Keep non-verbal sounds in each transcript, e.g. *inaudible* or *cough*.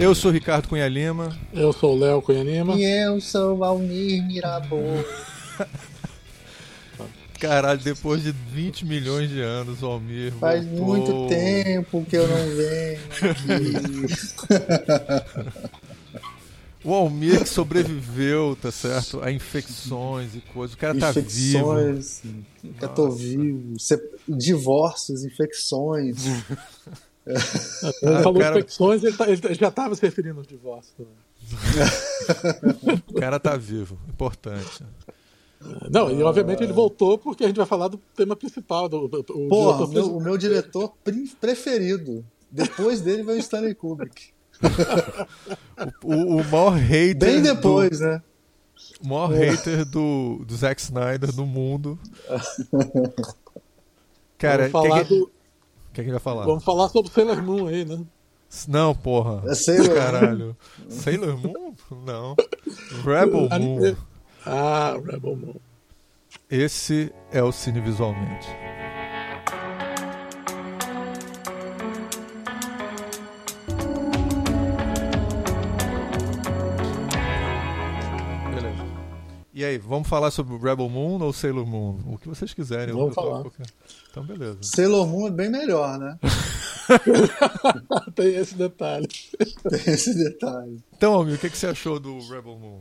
Eu sou Ricardo Cunha Lima. Eu sou o Léo Cunha Lima. E eu sou o Almir Mirabô. *laughs* Caralho, depois de 20 milhões de anos, o Almir. Faz voltou. muito tempo que eu não venho aqui. *laughs* O Almir que sobreviveu, tá certo? A infecções e coisas. O cara tá vivo. infecções, eu tô vivo. Se- Divórcios, infecções. *laughs* Ele Ah, falou cara- infecções, ele, tá- ele já estava se referindo aos divórcios. também. O cara tá vivo. Importante. Não, e obviamente ele voltou porque a gente vai falar do tema principal. Do, do, do- o Porra, o meu, o meu diretor pre- preferido. Depois dele veio o Stanley Kubrick. O, o maior hater. Bem do- depois, né? o maior hater do, do Zack Snyder no mundo. *laughs* Cara, o falar que, do- que, que ele vai falar? vamos falar sobre Sailor Moon aí, né? Não, porra. É Sailor Moon. Caralho. Sailor Moon? Não. Rebel Moon. Ah, Rebel Moon. Esse é o Cine Visualmente. E aí, vamos falar sobre Rebel Moon ou Sailor Moon? O que vocês quiserem. Vamos falar. Então, beleza. Sailor Moon é bem melhor, né? *laughs* Tem esse detalhe. Tem esse detalhe. Então, Almir, o que, que você achou do Rebel Moon?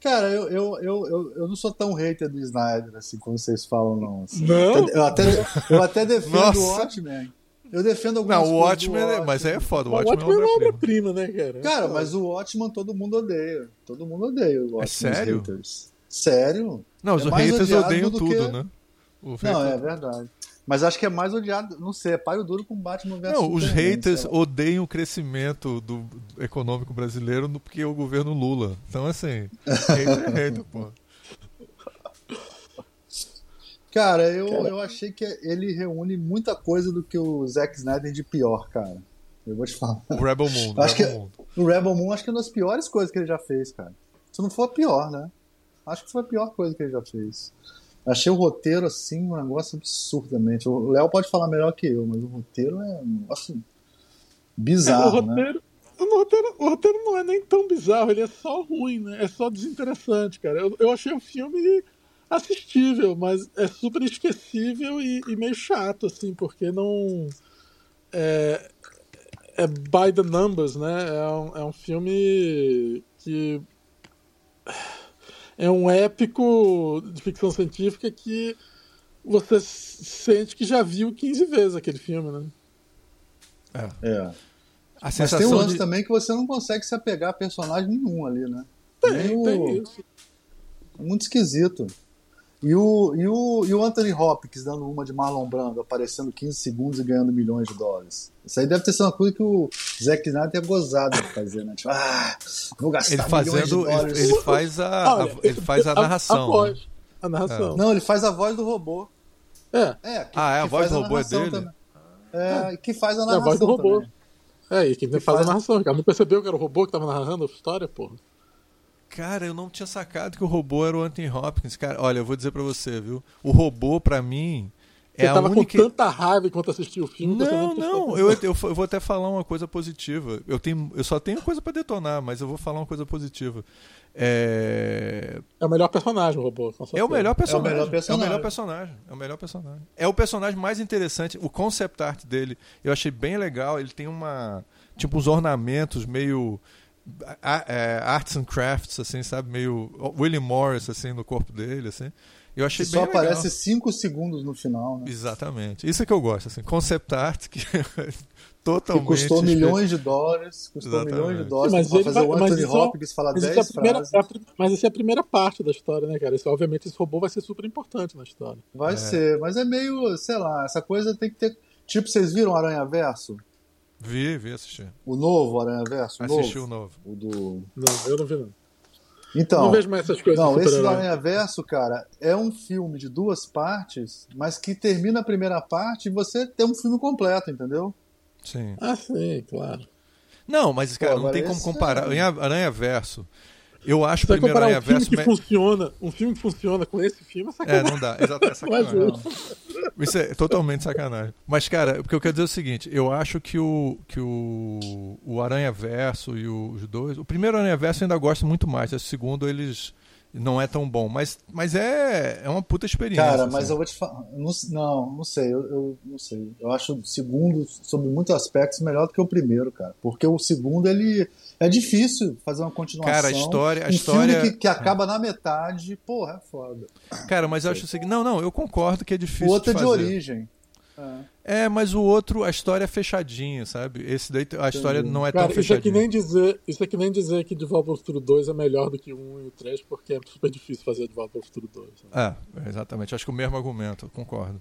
Cara, eu, eu, eu, eu, eu não sou tão hater do Snyder, assim, como vocês falam, não. assim. Não? Eu até, eu até defendo o Watchmen. Eu defendo algumas Não, o coisas do Watchmen, é- mas aí é foda. O O Watchmen Watchmen é é uma obra-prima. obra-prima, né, cara? Cara, mas o Watchmen todo mundo odeia. Todo mundo odeia o Watchmen. os sério? haters. Sério? Não, os É haters odeiam do tudo, que- né? O Não, é verdade. Mas acho que é mais odiado, não sei, é paro duro com Batman vs Não, os Superman, haters odeiam o crescimento do do econômico brasileiro no- porque é o governo Lula. Então, assim, *laughs* hater é hater, pô. Cara, eu, eu achei que ele reúne muita coisa do que o Zack Snyder de pior, cara. Eu vou te falar. O Rebel Moon. *laughs* Acho Rebel que- Moon. O Rebel Moon acho que é uma das piores coisas que ele já fez, cara. Se não for a pior, né? Acho que foi a pior coisa que ele já fez. Achei o roteiro, assim, um negócio absurdamente. O Léo pode falar melhor que eu, mas o roteiro é um negócio É, o, bizarro, né? roteiro, o, roteiro, o roteiro não é nem tão bizarro, ele é só ruim, né? É só desinteressante, cara. Eu, eu achei o filme assistível, mas é super esquecível e, e meio chato, assim, porque não. É, é by the numbers, né? É um, é um filme que. É um épico de ficção científica que você sente que já viu 15 vezes aquele filme, né? É. A Mas tem um sensação lance de... também que você não consegue se apegar a personagem nenhum ali, né? Tem, Nem o- tem isso. Muito esquisito. E o, e, o, e o Anthony Hopkins dando uma de Marlon Brando, aparecendo 15 segundos e ganhando milhões de dólares. Isso aí deve ter sido uma coisa que o Zack Snyder tenha gozado de fazer, né? Tipo, ah, vou gastar Ele milhões de fazendo... dólares. Ele, *laughs* ele faz a, a- ele faz a narração. A, né? voz. A narração. Não, ele faz a voz do robô. É, É, que, Ah, é? A voz do robô é narração dele? também. É, que faz a é a narração voz do robô. também. É, e quem Que faz, faz- a narração, cara. Não percebeu que era o robô que tava narrando a história, porra? Cara, eu não tinha sacado que o robô era o Anthony Hopkins. Cara, olha, eu vou dizer pra você, viu? O robô, pra mim, Você é a tava única... com tanta raiva enquanto assistia o filme. Não, não, eu, eu, eu vou até falar uma coisa positiva. Eu, tenho, eu só tenho coisa pra detonar, mas eu vou falar uma coisa positiva. É, É o melhor personagem, o robô. com é o certeza. melhor personagem. melhor personagem. É o melhor personagem. É o melhor personagem. É o personagem mais interessante. O concept art dele eu achei bem legal. Ele tem uma. Tipo, uns ornamentos meio. É, arts and crafts, assim, sabe? Meio. William Morris, assim, no corpo dele, assim. Eu achei Que bem só legal. aparece 5 segundos no final, né? Exatamente. Isso é que eu gosto, assim. Concept art que *laughs* Que totalmente. custou milhões de dólares. Custou Exatamente. milhões de dólares mas pra ele fazer vai- o Anthony é- Hopkins falar Mas, 10 isso é a primeira, frases. é a pri- mas essa é a primeira parte da história, né, cara? Isso, obviamente esse robô vai ser super importante na história. Vai ser, mas é meio, sei lá, essa coisa tem que ter. Tipo, vocês viram Aranha Verso? Vi, vi assistir. O novo Aranha Verso? O Assisti novo? o novo. O do. Não, eu não vi, não. Então. não vejo mais essas coisas. Não, esse. Aranha Verso, cara, é um filme de duas partes, mas que termina a primeira parte e você tem um filme completo, entendeu? Sim. Ah, sim, claro. Não, mas, cara, Pô, não tem como comparar. é- Aranha Verso, Eu acho o Você primeiro comparar Aranha um filme Verso. que me- funciona, um filme que funciona com esse filme é É, sacanagem. não dá. Exato, é *laughs* sacanagem. Isso é totalmente sacanagem. Mas, cara, o que eu quero dizer é o seguinte: eu acho que o, que o, o Aranha Verso e o- os dois. O primeiro Aranha Verso eu ainda gosto muito mais. O segundo, eles. Não é tão bom. Mas, mas é, é uma puta experiência. Cara, mas assim. eu vou te falar. Não, não, não sei. Eu, eu não sei. Eu acho o segundo, sobre muitos aspectos, melhor do que o primeiro, cara. Porque o segundo, ele. É difícil fazer uma continuação. Cara, a história- a um história- filme que, que acaba na metade, porra, é foda. Cara, mas eu acho o seguinte. Não, não, eu concordo que é difícil. o outro é de origem. É. É, mas o outro, a história é fechadinha, sabe? Esse daí, a história Entendi. não é Cara, tão isso é, que fechadinha. nem dizer, isso é que nem dizer que De Volta ao Futuro 2 é melhor do que o 1 e o 3, porque é super difícil fazer De Volta ao Futuro 2. né? É, exatamente. Acho que o mesmo argumento, concordo.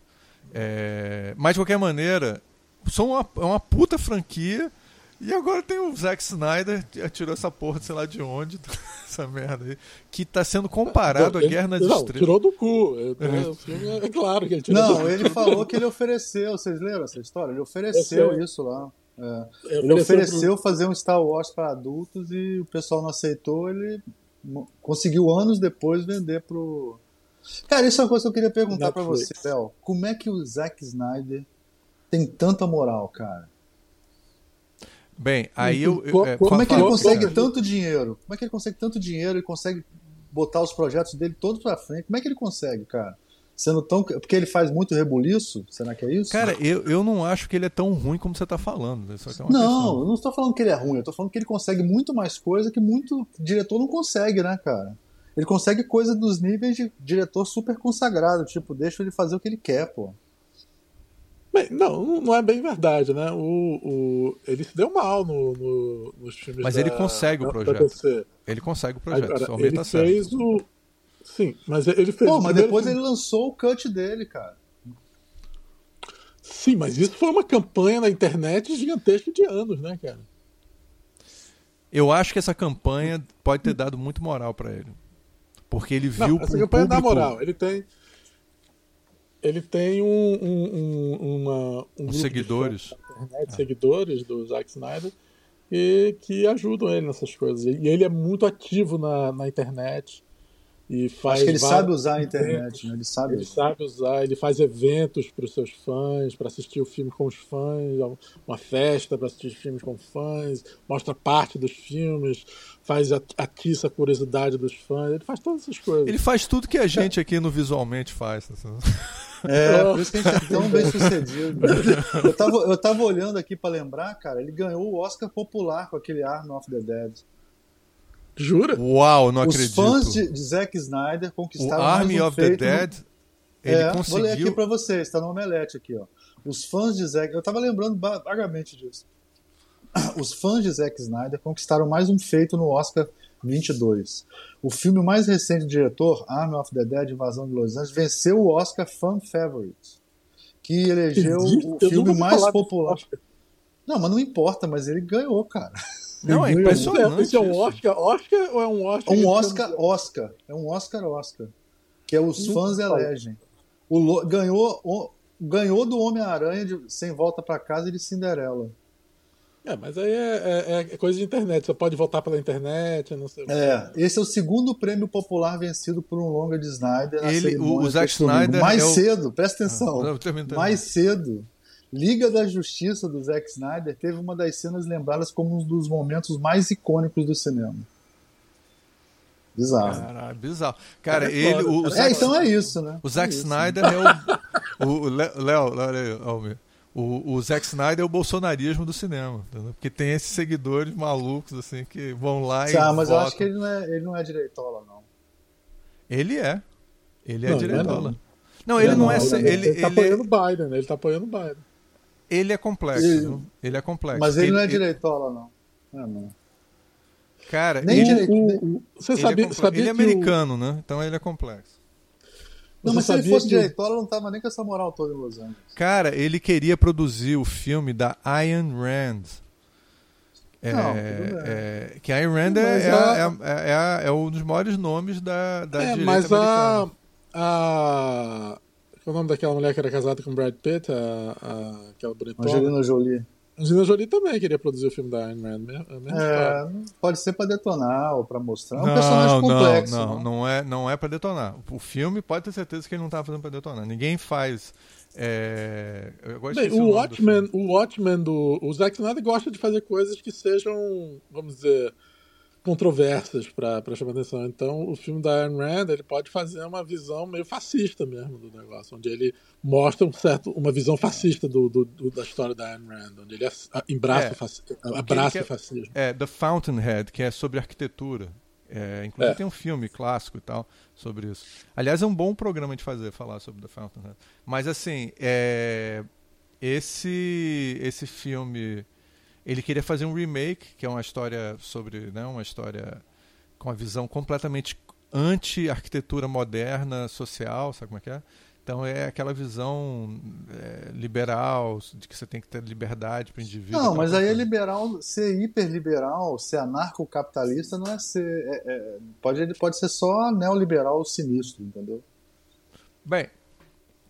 É, mas de qualquer maneira, são uma, é uma puta franquia. E agora tem o Zack Snyder, que tirou essa porra, de sei lá de onde, *laughs* essa merda aí, que tá sendo comparado a Ele- Guerra nas não, Estrelas. tirou do cu. O filme é, é claro que ele tirou Não, do ele falou que ele ofereceu. Vocês leram essa história? Ele ofereceu Eu sei. isso lá. É. cu. Ele ofereceu fazer um Star Wars para adultos e o pessoal não aceitou. Ele conseguiu anos depois vender pro. Cara, isso é uma coisa que eu queria perguntar para você. Léo. Como é que o Zack Snyder tem tanta moral, cara? Bem, aí eu. eu- é, como é que ele consegue tanto dinheiro? Como é que ele consegue tanto dinheiro e consegue botar os projetos dele todos pra frente? Como é que ele consegue, cara? Sendo tão. Porque ele faz muito rebuliço? Será que é isso? Cara, eu, eu não acho que ele é tão ruim como você tá falando. Isso aqui é uma Não, questão. eu não estou falando que ele é ruim, eu tô falando que ele consegue muito mais coisa que muito diretor não consegue, né, cara? Ele consegue coisa dos níveis de diretor super consagrado, tipo, deixa ele fazer o que ele quer, pô. Bem, não, não é bem verdade, né? O, o, ele se deu mal no, no- nos filmes Mas da- ele consegue o projeto. Ele consegue o projeto, Agora, ele tá certo. fez o... Sim, mas ele fez Pô, o mas depois filme- ele lançou o cut dele, cara. Sim, mas isso foi uma campanha na internet gigantesca de anos, né, cara? Eu acho que essa campanha pode ter dado muito moral pra ele. Porque ele viu Não, essa um campanha dá público- moral. Ele tem. Ele tem um, um, um, uma, um grupo de seguidores. internet, seguidores do Zack Snyder, e que ajudam ele nessas coisas. E ele é muito ativo na, na internet. E faz Acho que ele vários sabe usar a internet, né? Ele sabe. Ele sabe usar, ele faz eventos para os seus fãs, para assistir o filme com os fãs, uma festa para assistir filmes com fãs, mostra parte dos filmes, faz atiça a curiosidade dos fãs, ele faz todas essas coisas. Ele faz tudo que a gente aqui no Visualmente faz. É, *laughs* por isso que a gente é tão bem sucedido. *laughs* Eu tava, eu tava olhando aqui pra lembrar, cara, ele ganhou o Oscar popular com aquele Arm of the Dead. Jura? Uau, não Os acredito. fãs de, de Zack Snyder o conquistaram mais Army um of the no- Dead, ele é, Vou ler aqui conseguiu. pra vocês, tá no Omelete aqui, ó. Os fãs de Zack. Eu tava lembrando vagamente disso. *clears throat* Os fãs de Zack Snyder conquistaram mais um feito no Oscar 22. O filme mais recente do diretor, Army of the Dead Invasão de Los Angeles, venceu o Oscar Fan Favorite, que elegeu o filme mais popular. Não, mas não importa, mas ele ganhou, cara. Não, é Esse impressionante. Esse é um isso. Oscar, Oscar ou é um Oscar? Um Oscar, Oscar. É um Oscar, Oscar. Que é os fãs elegem. O Lo- ganhou, o- ganhou do Homem-Aranha de Sem Volta pra Casa e de Cinderela. É, mas aí é, é- é coisa de internet, você pode votar pela internet, não sei. É, esse é o segundo prêmio popular vencido por um longa de Snyder. Ele- o- o Zack. Snyder Mais é o- cedo, presta atenção. Ah, mais cedo, Liga da Justiça do Zack Snyder teve uma das cenas lembradas como um dos momentos mais icônicos do cinema. Bizarro. Caralho, bizarro. Cara, Cara, é ele. O, o É, É, Zack, então é isso, né? o Zack É isso. Snyder é o. Léo, olha aí, Almir. O, o Zack Snyder é o bolsonarismo do cinema, entendeu? Porque tem esses seguidores malucos, assim, que vão lá e. Ah, mas eu votam. acho que ele não é, ele não é direitola, não. Ele é. Ele é Não, direitola. não é Não, ele não, não, é. ele- se- Ele, Ele, tá ele, apoiando o Biden, né? ele tá apoiando o Biden. ele é complexo. Ele- viu? Ele é complexo. Mas ele, não é direitola, não. É, não. Cara, Nem ele, direito- O- o- você ele sabia, é, sabia ele é que o- americano, né? Então ele é complexo. Não, mas se ele fosse que- direitola, não tava nem com essa moral toda em Los Angeles. Cara, ele queria produzir o filme da Ayn Rand. É, Não, é, que a Ayn Rand é, é, a- é, é, é a- é um dos maiores nomes da, da É, direita mas a, americana. a. Qual é o nome daquela mulher que era casada com o Brad Pitt? A, a- aquela bonitona? Angelina Jolie. Angelina Jolie também queria produzir o filme da Iron Man. Mesma É, história. pode ser pra detonar ou pra mostrar. É um personagem complexo. Não, não, né? não é, não é para detonar. O filme pode ter certeza que ele não tá fazendo para detonar. Ninguém faz. É... Bem, o Watchmen, o Watchmen do. O Zack Snyder gosta de fazer coisas que sejam, vamos dizer, controversas para chamar atenção. Então, o filme da Ayn Rand ele pode fazer uma visão meio fascista mesmo do negócio, onde ele mostra um certo, uma visão fascista do, do- do- da história da Ayn Rand, onde ele embraça, É. o abraça o fascismo. É, The Fountainhead, que é sobre arquitetura. É, inclusive É. tem um filme clássico e tal sobre isso. Aliás, é um bom programa de fazer, falar sobre The Fountainhead. Mas assim, é, esse esse filme, ele queria fazer um remake, que é uma história sobre, né, uma história com uma visão completamente anti-arquitetura moderna social, sabe como é que é? Então é aquela visão é, liberal, de que você tem que ter liberdade para o indivíduo. Não, mas aí é liberal, ser hiperliberal, ser anarcocapitalista não é ser. é- é- pode, ele pode ser só neoliberal sinistro, entendeu? Bem,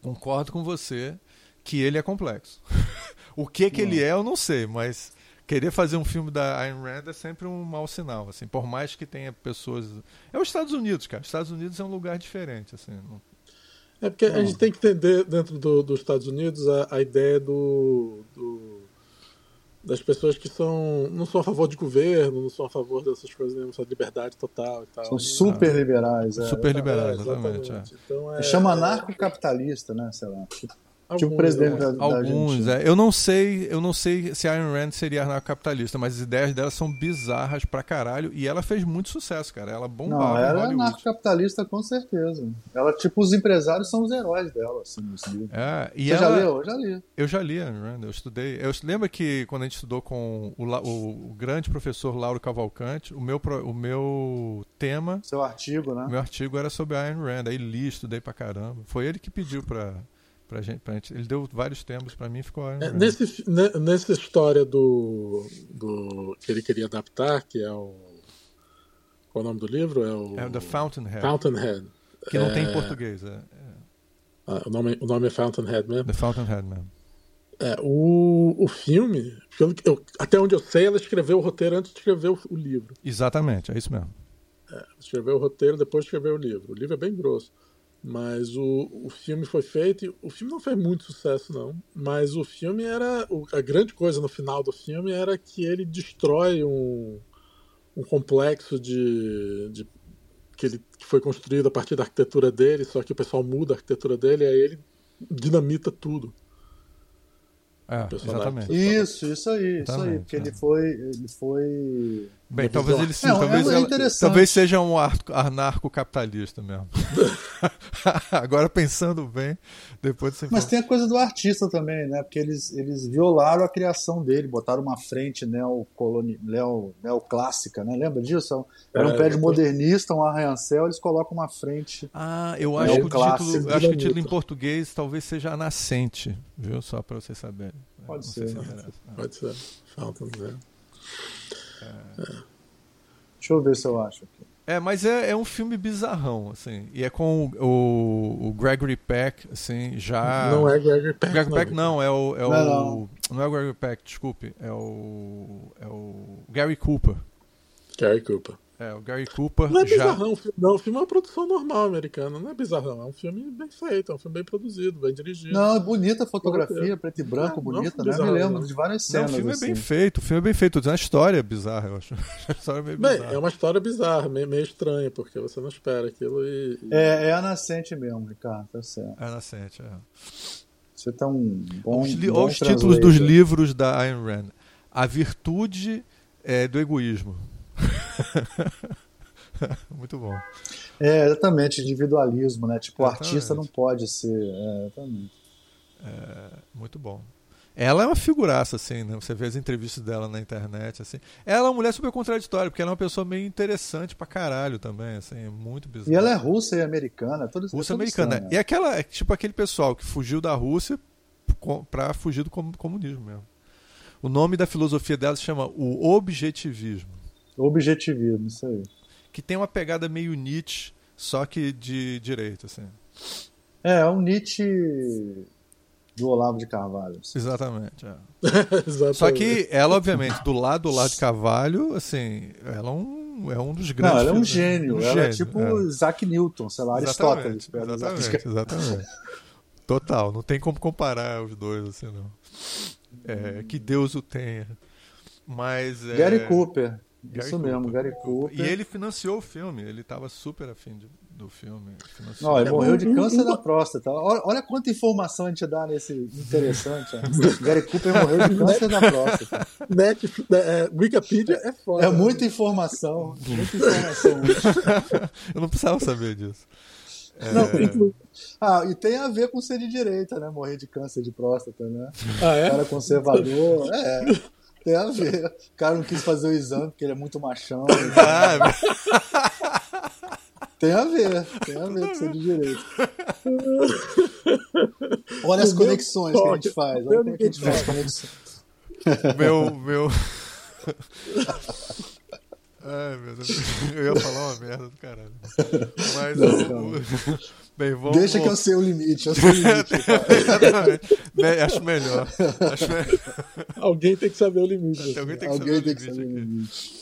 concordo com você que ele é complexo. *laughs* o que que ele é, eu não sei, mas querer fazer um filme da Ayn Rand é sempre um mau sinal, assim, por mais que tenha pessoas... É os Estados Unidos, cara. Os Estados Unidos é um lugar diferente, assim. não- É porque a gente tem que entender dentro do- dos Estados Unidos a, a ideia do, do- das pessoas que são não são a favor de governo, não são a favor dessas coisas, não são de liberdade total e tal. São super liberais. É. Super É, liberais, exatamente. é. Então, é, Chama anarcocapitalista, né? Sei lá. O alguns, presidente da, da Alguns, é. Eu não sei, eu não sei se a Ayn Rand seria anarcocapitalista, mas as ideias dela são bizarras pra caralho e ela fez muito sucesso, cara. Ela bombava Não, ela é anarcocapitalista com certeza. Ela, tipo, os empresários são os heróis dela, assim, nos livros. É, e Você ela, já leu? Eu já li. Eu já li a Ayn Rand, eu estudei. Eu lembro que quando a gente estudou com o, o- o grande professor Lauro Cavalcante, o meu, o meu tema, Seu artigo, né? o meu artigo era sobre a Ayn Rand. Aí li, estudei pra caramba. Foi ele que pediu pra, pra, gente, pra gente. Ele deu vários temas pra mim ficou É, nesse, ne- nessa história do, do que ele queria adaptar, que é o qual é o nome do livro? É o É o The Fountainhead, Fountainhead. que não tem em É, português. É, é ah, o, nome, o nome é Fountainhead mesmo. The Fountainhead mesmo. É, o, o filme, pelo eu- até onde eu sei, ela escreveu o roteiro antes de escrever o, o livro. Exatamente, é isso mesmo. Escreveu o roteiro, depois escreveu o livro. O livro é bem grosso. Mas o, o filme foi feito. e O filme não fez muito sucesso, não. Mas o filme era. o- a grande coisa no final do filme era que ele destrói um, um complexo de. de- que, ele, que foi construído a partir da arquitetura dele, só que o pessoal muda a arquitetura dele e aí ele dinamita tudo. É, exatamente. Isso, isso aí, isso aí. Exatamente, Porque é. ele foi. Ele foi. Bem, talvez ele sim, Não, é talvez, ela- interessante. talvez seja um ar- anarcocapitalista mesmo. *laughs* Agora pensando bem, depois você Mas tem a coisa do artista também, né? Porque eles, eles violaram a criação dele, botaram uma frente neocoloni... neo, neoclássica, né? Lembra disso? Era um É, prédio eu- modernista, um arranha-céu, eles colocam uma frente. Ah, eu É acho que o título, eu acho que o título em português talvez seja a nascente, viu? Só para vocês saberem. Pode Não ser. se interessa. Pode ser. Fountainhead. Deixa eu ver se eu acho aqui. É, mas é, é um filme bizarrão, assim. E é com o, o Gregory Peck, assim, já. Não é Gregory Peck. Gregory não. Peck não, é o. É o Não, não, não. é o Gregory Peck, desculpe. É o. É o Gary Cooper. Gary Cooper. É, o Gary Cooper Não é já. bizarrão o filme, não. O filme é uma produção normal americana. Não é bizarrão. É um filme bem feito, é um filme bem produzido, bem dirigido. Não, é bonita a fotografia, preto e branco, não bonita, foi né? Me lembro não. de várias Não, o cenas. filme assim. é bem feito, o filme é bem feito. A história é bizarra, eu acho. *laughs* A história é meio Bem, bizarra. é uma história bizarra, meio, meio estranha, porque você não espera aquilo e. e- É, é a nascente mesmo, Ricardo, tá certo. É nascente, é. Você tá um bom. os, li- bom olha os títulos dos livros da Ayn Rand. A virtude é, do egoísmo. *laughs* Muito bom. É, exatamente, individualismo, né? Tipo, o artista não pode ser. É, exatamente. Muito bom. Ela é uma figuraça, assim, né? Você vê as entrevistas dela na internet, assim. Ela é uma mulher super contraditória, porque ela é uma pessoa meio interessante pra caralho também, assim, muito bizarra. E ela é russa e americana, tudo isso. russa é tudo americana. estranho, E aquela, é tipo aquele pessoal que fugiu da Rússia pra fugir do com- comunismo mesmo. O nome da filosofia dela se chama o objetivismo, Objetivismo, isso aí. que tem uma pegada meio Nietzsche, só que de direita, assim. É, é um Nietzsche. do Olavo de Carvalho. *laughs* Exatamente. é. *laughs* Exatamente. Só que ela, obviamente, do lado do Olavo de Carvalho, assim, ela é um, é um dos grandes. Não, ela é um gênio. um ela é gênio, tipo é. Isaac Newton, sei lá, Aristóteles. Exatamente, exatamente. Total, não tem como comparar os dois, assim, não. É, que Deus o tenha. Mas. É... Gary Cooper. Gary Isso mesmo, Cooper. Gary Cooper. E ele financiou o filme, ele estava super afim de- do filme. Financiou. Não, ele É, morreu de câncer da próstata. Olha, olha quanta informação a gente dá nesse interessante. *laughs* Gary Cooper morreu de câncer da próstata. Net, é, Wikipedia é foda. É muita informação. Muita informação. *laughs* Eu não precisava saber disso. É, Não, Ah, e tem a ver com ser de direita, né? Morrer de câncer de próstata, né? Ah, é? cara conservador. É, tem a ver. O cara não quis fazer o exame porque ele é muito machão. *laughs* Ah, Tem a ver, tem a ver com ser de direita. *laughs* Olha as conexões que a gente faz. Olha meu como é que a gente faz conexões. *laughs* meu. meu... Ai, meu Deus. Eu ia falar uma merda do caralho. Mas. Não, o- Bem, vamos. Deixa que eu sei o limite, eu sei o limite. *laughs* Acho melhor. Acho melhor. Alguém tem que saber o limite. Alguém tem que Alguém saber tem o que limite saber o aqui. limite.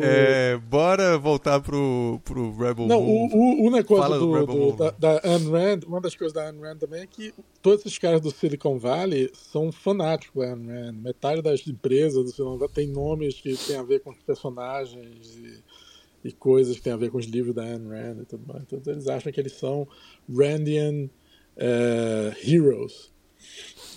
É, bora voltar pro, pro Rebel Não, Moon. o, o, o negócio Fala do do, do- da, da Ayn Rand, uma das coisas da Ayn Rand também é que todos esses caras do Silicon Valley são fanáticos da Ayn Rand. Metade das empresas do Silicon Valley tem nomes que tem a ver com os personagens e, e coisas que tem a ver com os livros da Ayn Rand e tudo mais. Então eles acham que eles são Randian eh, heroes.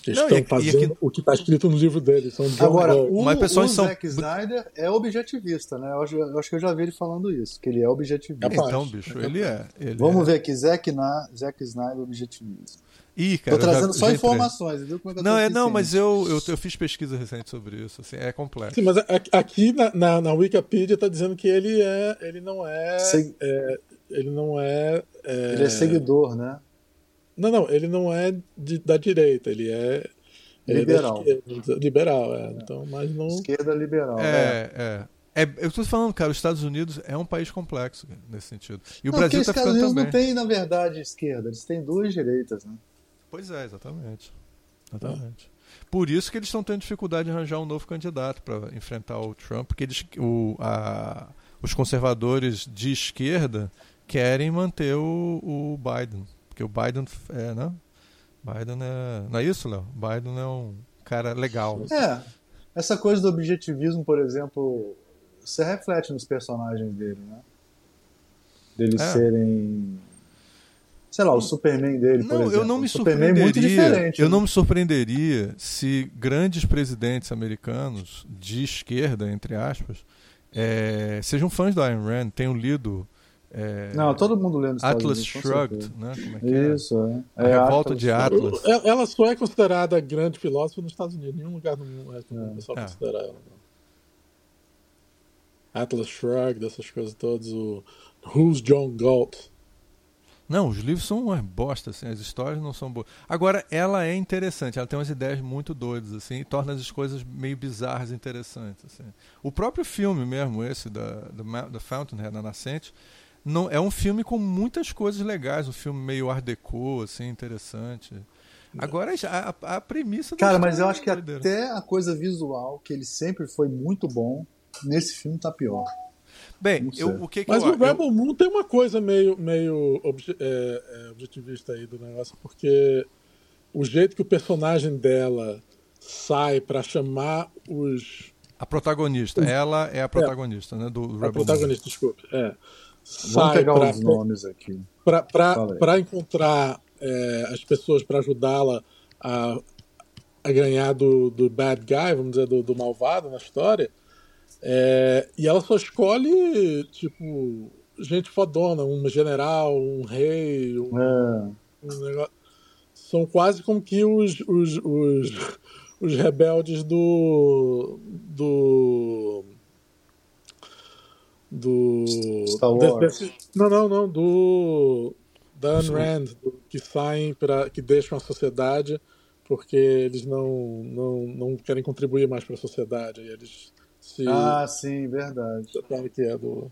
Que Não, estão e aqui- e fazendo aqui- o que está escrito no livro deles. São John Agora, o, Mas pessoas o são- Zack Snyder é objetivista, né? Eu acho, eu acho que eu já vi ele falando isso, que ele é objetivista. Então, bicho, ele é. Ele Vamos é. ver aqui, Zack, Na, Zack Snyder objetivista. Ih, cara. Tô eu já- trazendo só já informações, viu como é Não, é, não, mas eu, eu, eu fiz pesquisa recente sobre isso. Assim, é complexo. Sim, mas aqui na, na, na Wikipedia está dizendo que ele é, ele não é, Se- é, ele não é, é- Ele é seguidor, né? não, não, ele não é de- da direita, ele é, ele é Liberal. esquerda, liberal, é. Então, mas não, Esquerda liberal. É, é. É, eu tô falando, cara, os Estados Unidos é um país complexo cara, nesse sentido. E o não, Brasil porque tá os Estados ficando Unidos também. não tem, na verdade, esquerda, eles têm duas direitas, né? Pois é, exatamente. Exatamente. Por isso que eles estão tendo dificuldade de arranjar um novo candidato para enfrentar o Trump, porque eles, o, a- os conservadores de esquerda querem manter o, o Biden. Porque o Biden é, né? Biden é. Não é isso, Léo? Biden é um cara legal. É, essa coisa do objetivismo, por exemplo, você reflete nos personagens dele, né? Deles É. serem. Sei lá, o Superman dele, por Não, exemplo. eu não me o Superman é muito surpreenderia. diferente. eu né? não me surpreenderia se grandes presidentes americanos de esquerda, entre aspas, é, sejam fãs da Ayn Rand, tenham lido é, Não, todo mundo lendo Atlas Unidos, Shrugged, né? Como é que é? Isso, é. A É, revolta de. Atlas. ela ela só é considerada grande filósofa nos Estados Unidos, em nenhum lugar do mundo é É. considera ela. não. Atlas Shrugged, essas coisas todas, o Who's John Galt? Não, os livros são umas bosta, assim, as histórias não são boas. Agora, ela é interessante, ela tem umas ideias muito doidas, assim, e torna as coisas meio bizarras interessantes. Assim. O próprio filme mesmo, esse da, da, da Fountainhead, da Nascente, não, é um filme com muitas coisas legais, um filme meio art déco, assim, interessante. Agora, a, a, a premissa... Cara, mas eu é acho que até a coisa visual, que ele sempre foi muito bom, nesse filme tá pior. Bem, eu, o que, que Mas eu... o Rebel Moon tem uma coisa meio, meio obje- é, é, objetivista aí do negócio, porque o jeito que o personagem dela sai pra chamar os. A protagonista, ela é a protagonista, né, do Rebel A protagonista, desculpe. É, Vamos sai pegar pra, os nomes aqui. pra encontrar é, as pessoas pra ajudá-la a, a ganhar do, do bad guy, vamos dizer, do, do malvado na história. É, e ela só escolhe, tipo, gente fodona, um general, um rei, um, É, um negócio. São quase como que os, os, os, os rebeldes do. do. do. Star Wars. desse- não, não, não, do. da Ayn Rand, do- que saem, pra, que deixam a sociedade porque eles não, não, não querem contribuir mais para a sociedade. Eles se. Ah, sim, verdade. que é do.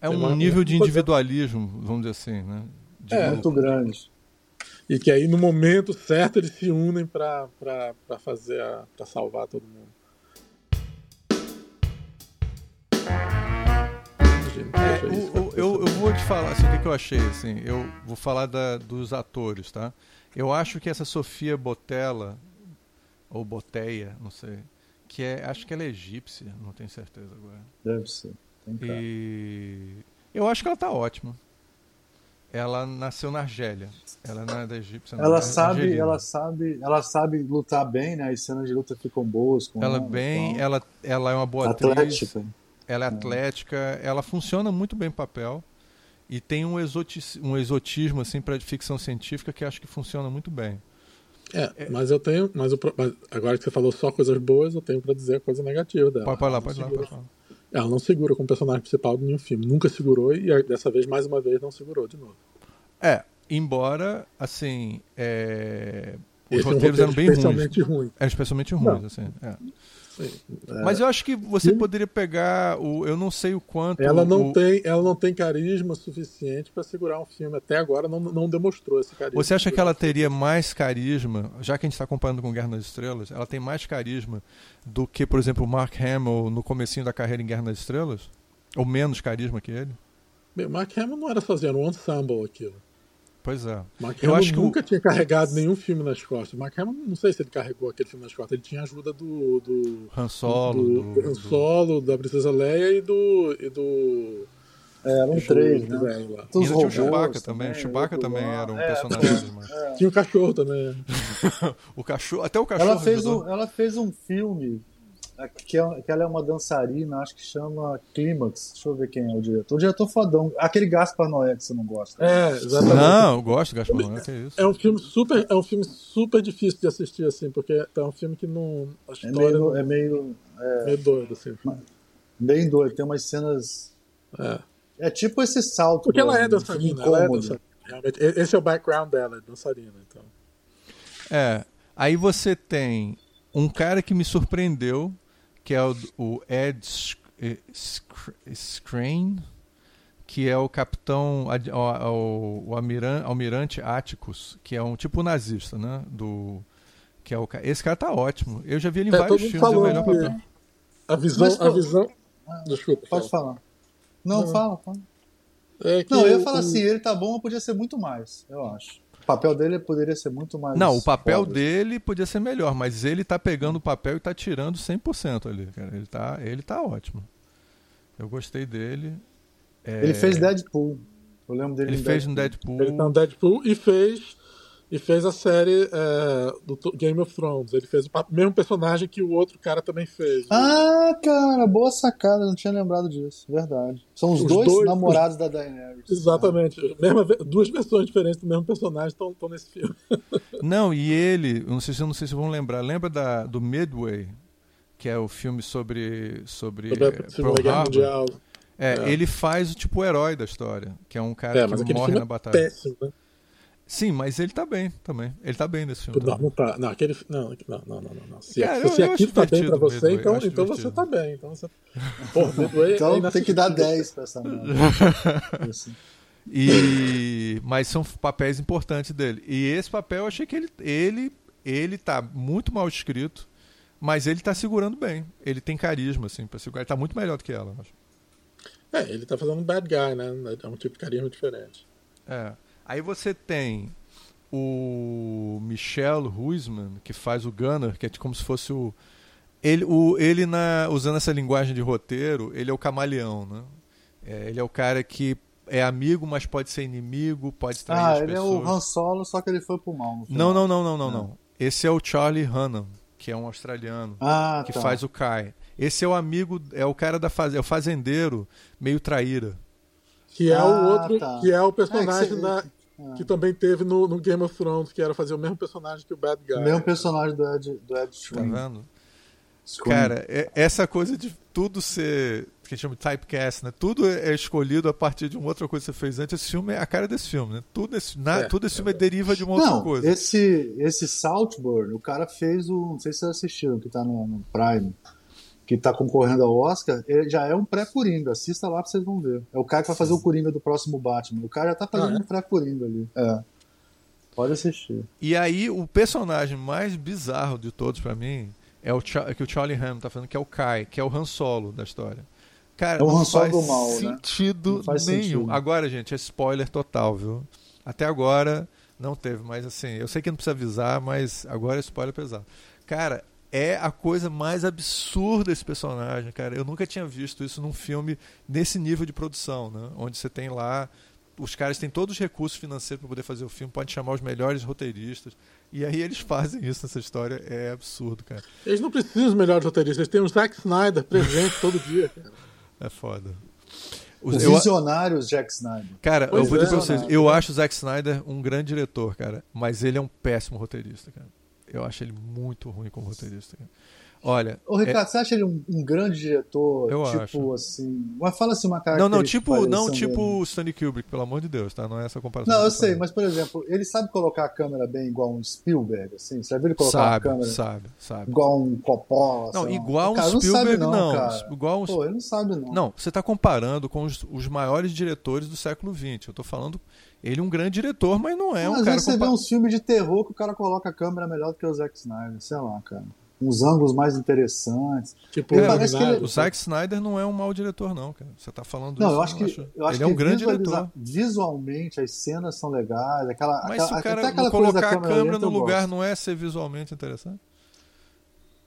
É um uma- nível de individualismo, vamos dizer assim, né? De É. Muito grande. E que aí no momento certo eles se unem pra fazer a, pra salvar todo mundo. É, o, o, eu, eu vou te falar assim, o que, que eu achei. Assim, eu vou falar da, dos atores, tá? Eu acho que essa Sofia Botella, ou Boteia, não sei, que é, acho que ela é egípcia, não tenho certeza agora. Deve ser. E eu acho que ela tá ótima. Ela nasceu na Argélia. Ela não é da egípcia. Ela é sabe, argelina. ela sabe, ela sabe lutar bem, né? As cenas de luta ficam boas com Ela bem, então. ela, ela é uma boa atriz. Atlética. Ela é atlética, ela funciona muito bem no papel e tem um, exotis, um exotismo assim para ficção científica que acho que funciona muito bem. É, mas eu tenho. Mas, o mas agora que você falou só coisas boas, eu tenho pra dizer a coisa negativa dela. Pode, não pode falar. Ela não segura como personagem principal de nenhum filme. Nunca segurou e dessa vez, mais uma vez, não segurou de novo. É, embora assim, é, os Esse é um roteiros roteiro eram bem ruins. ruim. Eram especialmente ruins, assim. é. Sim. Mas eu acho que você Sim. poderia pegar o, eu não sei o quanto. Ela não, o- tem, ela não tem carisma suficiente pra segurar um filme. Até agora não, não demonstrou esse carisma. Você acha que ela teria mais carisma, já que a gente está comparando com Guerra nas Estrelas, ela tem mais carisma do que, por exemplo, Mark Hamill no comecinho da carreira em Guerra nas Estrelas? Ou menos carisma que ele? Bem, Mark Hamill não era sozinho, era um ensemble aquilo. Pois é. Mark Eu Hamill acho que o- nunca tinha carregado nenhum filme nas costas. Mark Hamill, não sei se ele carregou aquele filme nas costas. Ele tinha ajuda do. do Han Solo, do, do- do Han do- Solo, da Princesa Leia e do. E do É, eram três, né? velho E tinha o Chewbacca também. O Chewbacca também era um É, personagem *laughs* demais. Tinha o cachorro também. *laughs* O cachorro, até o cachorro Ela fez, um, ela fez um filme é, que, é- que ela é uma dançarina, acho que chama Clímax. Deixa eu ver quem é o diretor. O diretor fodão. Aquele Gaspar Noé que você não gosta. É, exatamente. Não, eu gosto, Gaspar Noé, que isso. É um filme super, é um filme super difícil de assistir assim, porque é um filme que não a É história meio, não- é meio, é meio doido assim. bem doido. Tem umas cenas. É. É tipo esse salto. Porque ela é dançarina, ela é dançarina. Realmente, esse é o background dela, é dançarina, então. É. Aí você tem um cara que me surpreendeu, que é o, o Ed eh, Skrein, que é o capitão, o, o, o almiran- almirante Atticus, que é um tipo nazista, né? Do, que é o, esse cara tá ótimo. Eu já vi ele em É, vários filmes, é melhor papel. A visão, Mas, a visão. Desculpa. Pode fala. falar. Não, Não. fala, fala. É que Não, eu ia falar o- assim, ele tá bom, mas podia ser muito mais, eu acho. O papel dele poderia ser muito mais. Não, o papel foda. dele podia ser melhor, mas ele tá pegando o papel e tá tirando 100% ali, cara. Ele tá, ele tá ótimo. Eu gostei dele. É, Ele fez Deadpool. Eu lembro dele Ele fez no Deadpool. Deadpool. Ele tá no Deadpool e fez e fez a série é, do Game of Thrones. Ele fez o mesmo personagem que o outro cara também fez. Ah, cara, boa sacada, não tinha lembrado disso. Verdade. São os, Os dois, dois- namorados da Daenerys. Exatamente. Mesma duas versões diferentes do mesmo personagem estão nesse filme. *laughs* Não, e ele, não sei se eu não sei se vão lembrar, lembra da, do Midway, que é o filme sobre sobre Sobre a Segunda Pearl Guerra? Mundial. É, É. ele faz o tipo o herói da história, que é um cara É, que morre filme na é batalha. péssimo, né? Sim, mas ele tá bem também. Ele tá bem nesse filme. Não, também. não tá. Não, aquele. Não, não, não, não, não. Se, Cara, se eu- eu aquilo acho tá bem pra você, Midway, eu então, então você tá bem. Então você. Porra, Midway é Então tem que dar inassistível. 10 pra essa. *laughs* Assim. E mas são papéis importantes dele. E esse papel eu achei que ele ele ele tá muito mal escrito, mas ele tá segurando bem. Ele tem carisma assim para segurar. Ele tá muito melhor do que ela, eu acho. É, ele tá fazendo um bad guy, né? É um tipo de carisma diferente. É. Aí você tem o Michel Huisman, que faz o Gunner, que é como se fosse o ele, o, ele na, usando essa linguagem de roteiro, ele é o camaleão, né? É, ele é o cara que é amigo, mas pode ser inimigo, pode trair Ah, as ele é pessoas. o Han Solo, só que ele foi pro mal. Não, não, não, não, não, Não. não. Esse é o Charlie Hunnam, que é um australiano, Ah, que tá. faz o Kai. Esse é o amigo, é o cara da faz, é o fazendeiro, meio traíra. Que é Ah, o outro, tá. que é o É, personagem que você- da, Ah. que também teve no, no Game of Thrones, que era fazer o mesmo personagem que o Bad Guy. O mesmo personagem do Ed, do Ed Tá Sheeran. vendo? Scream. Cara, é- essa coisa de tudo ser. que a gente chama de typecast, né? Tudo é escolhido a partir de uma outra coisa que você fez antes. Esse filme é a cara desse filme, né? Tudo esse, na, É, tudo esse filme deriva de uma outra Não, coisa. esse, esse Saltburn, o cara fez o. Não sei se vocês assistiram, que tá no, no Prime, que tá concorrendo ao Oscar, ele já é um pré-Coringa. Assista lá pra vocês vão ver. É o cara que vai fazer o Coringa do próximo Batman. O cara já tá fazendo Ah, é? um pré-Coringa ali. É. Pode assistir. E aí, o personagem mais bizarro de todos para mim é o que o Charlie Ham tá falando, que é o Kai, que é o Han Solo da história. Cara, é o Han Solo faz do mal, né? sentido Não faz nenhum. sentido. Agora, gente, é spoiler total, viu? Até agora não teve, mas assim, eu sei que não precisa avisar, mas agora é spoiler pesado. Cara, é a coisa mais absurda esse personagem, cara. Eu nunca tinha visto isso num filme nesse nível de produção, né? Onde você tem lá os caras têm todos os recursos financeiros para poder fazer o filme, pode chamar os melhores roteiristas. E aí eles fazem isso nessa história. É absurdo, cara. Eles não precisam dos melhores roteiristas, eles têm o Zack Snyder presente todo dia, cara. É foda. Os- eu- visionário Jack Snyder. cara, eu Pois vou dizer é, pra vocês, né? eu acho o Zack Snyder um grande diretor, cara. Mas ele é um péssimo roteirista, cara. Eu acho ele muito ruim como roteirista. Olha. Ô, Ricardo, você acha ele um, um grande diretor? Eu tipo acho. assim. Mas fala assim uma é- não, característica. não, tipo, não, tipo o Stanley Kubrick, pelo amor de Deus, tá? Não é essa comparação. Não, eu tô sei, mas por exemplo, ele sabe colocar a câmera bem igual um Spielberg, assim? Você já viu ele colocar a sabe, câmera sabe, sabe. igual um Coppola? Não, igual um não Spielberg, não. não. cara. Igual um Pô, ele não sabe não. Não, você está comparando com os, os maiores diretores do século XX. Eu estou falando, ele é um grande diretor, mas não é Não, um às cara. vezes você compa- vê uns filmes de terror que o cara coloca a câmera melhor do que o Zack Snyder, sei lá, cara. Uns ângulos mais interessantes. Tipo, parece que ele-. O Zack Snyder não é um mau diretor, não, cara. Você está falando Não, isso. eu acho que, eu acho ele é que um grande diretor. Visualmente as cenas são legais, aquela, Mas aquela, se o cara até aquela colocar a câmera lenta no lugar, gosto. não é ser visualmente interessante?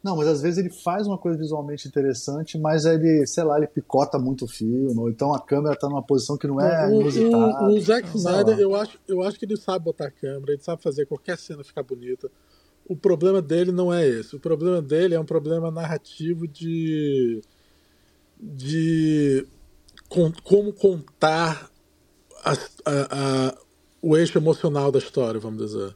Não, mas às vezes ele faz uma coisa visualmente interessante, mas ele, sei lá, ele picota muito o filme, ou então a câmera tá numa posição que não é o, inusitada. o, o Zack Snyder, eu acho, eu acho que ele sabe botar a câmera, ele sabe fazer qualquer cena ficar bonita. O problema dele não é esse. O problema dele é um problema narrativo de. de. com- como contar a- a- a- o eixo emocional da história, vamos dizer.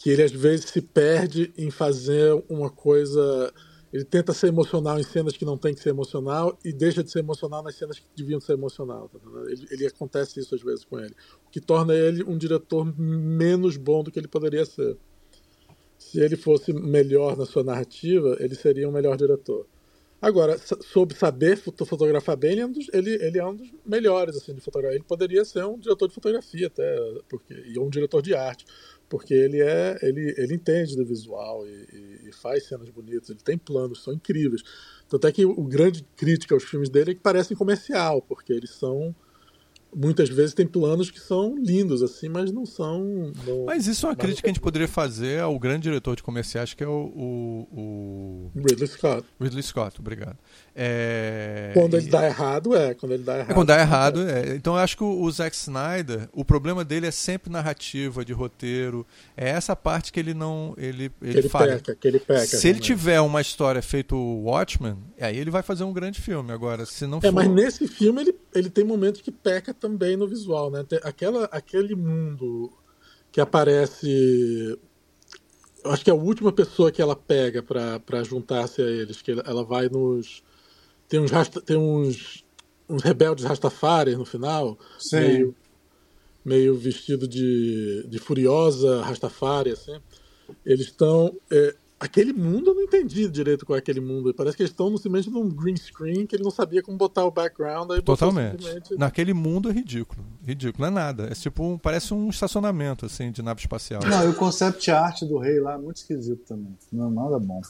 Que ele às vezes se perde em fazer uma coisa. Ele tenta ser emocional em cenas que não tem que ser emocional e deixa de ser emocional nas cenas que deviam ser emocional. tá? Ele, ele acontece isso às vezes com ele. O que torna ele um diretor menos bom do que ele poderia ser. Se ele fosse melhor na sua narrativa, ele seria um melhor diretor. Agora, soube saber foto- fotografar bem, ele é, um dos, ele, ele é um dos melhores assim, de fotografia. Ele poderia ser um diretor de fotografia até, porque, e um diretor de arte, porque ele é ele, ele entende do visual e, e- faz cenas bonitas, ele tem planos, são incríveis. Tanto é que o, o grande crítica aos filmes dele é que parecem comercial, porque eles são muitas vezes tem planos que são lindos assim, mas não são não- Mas isso é uma Mas- crítica que a gente poderia fazer ao grande diretor de comerciais, que é o, o- o Ridley Scott. Ridley Scott. Obrigado. É, Quando ele e- dá errado, é. Quando ele dá errado. É quando dá errado, é. Então eu acho que o, o Zack Snyder, o problema dele é sempre narrativa, de roteiro. É essa parte que ele não. Ele, ele, ele falha. peca, que ele peca. se ele tiver uma história feito Watchmen, aí ele vai fazer um grande filme. Agora, se não É, for. mas nesse filme ele, ele tem momentos que peca também no visual, né? Aquela, aquele mundo que aparece. Eu acho que é a última pessoa que ela pega pra juntar-se a eles, que ela- ela vai nos. Tem uns, rasta, tem uns, uns rebeldes Rastafari no final, Sim. meio, meio vestido de, de furiosa Rastafari, assim. Eles estão. é, aquele mundo eu não entendi direito qual é aquele mundo. Parece que eles estão simplesmente num green screen que ele não sabia como botar o background. Aí Totalmente. simplesmente- Naquele mundo é ridículo. Ridículo, não é nada. É tipo, um- parece um estacionamento, assim, de nave espacial. Não, e o concept art do rei lá é muito esquisito também. Não é nada bom.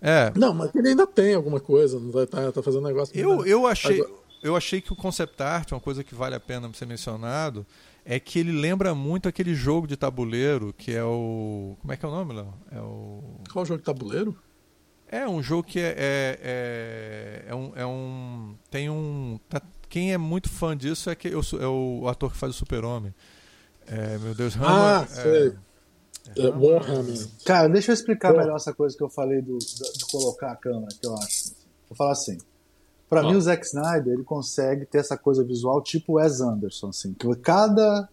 É. Não, mas ele ainda tem alguma coisa, não vai tá, tá fazendo negócio. Eu, eu, achei, Agora- eu achei que o concept art, uma coisa que vale a pena ser mencionado, é que ele lembra muito aquele jogo de tabuleiro que é o. Como é que é o nome, Léo? É o. Qual jogo de tabuleiro? É um jogo que é. É, é, é um, é um. Tem um. tá- quem é muito fã disso é, que, eu sou- é o ator que faz o Super-Homem. É, meu Deus, Ah, Hammer, sei. é, É, Warhammer. Cara, deixa eu explicar Pô. melhor essa coisa que eu falei do, da- de colocar a câmera, que eu acho. Vou falar assim. Pra Ó. mim, o Zack Snyder, ele consegue ter essa coisa visual tipo Wes Anderson, assim. Que cada...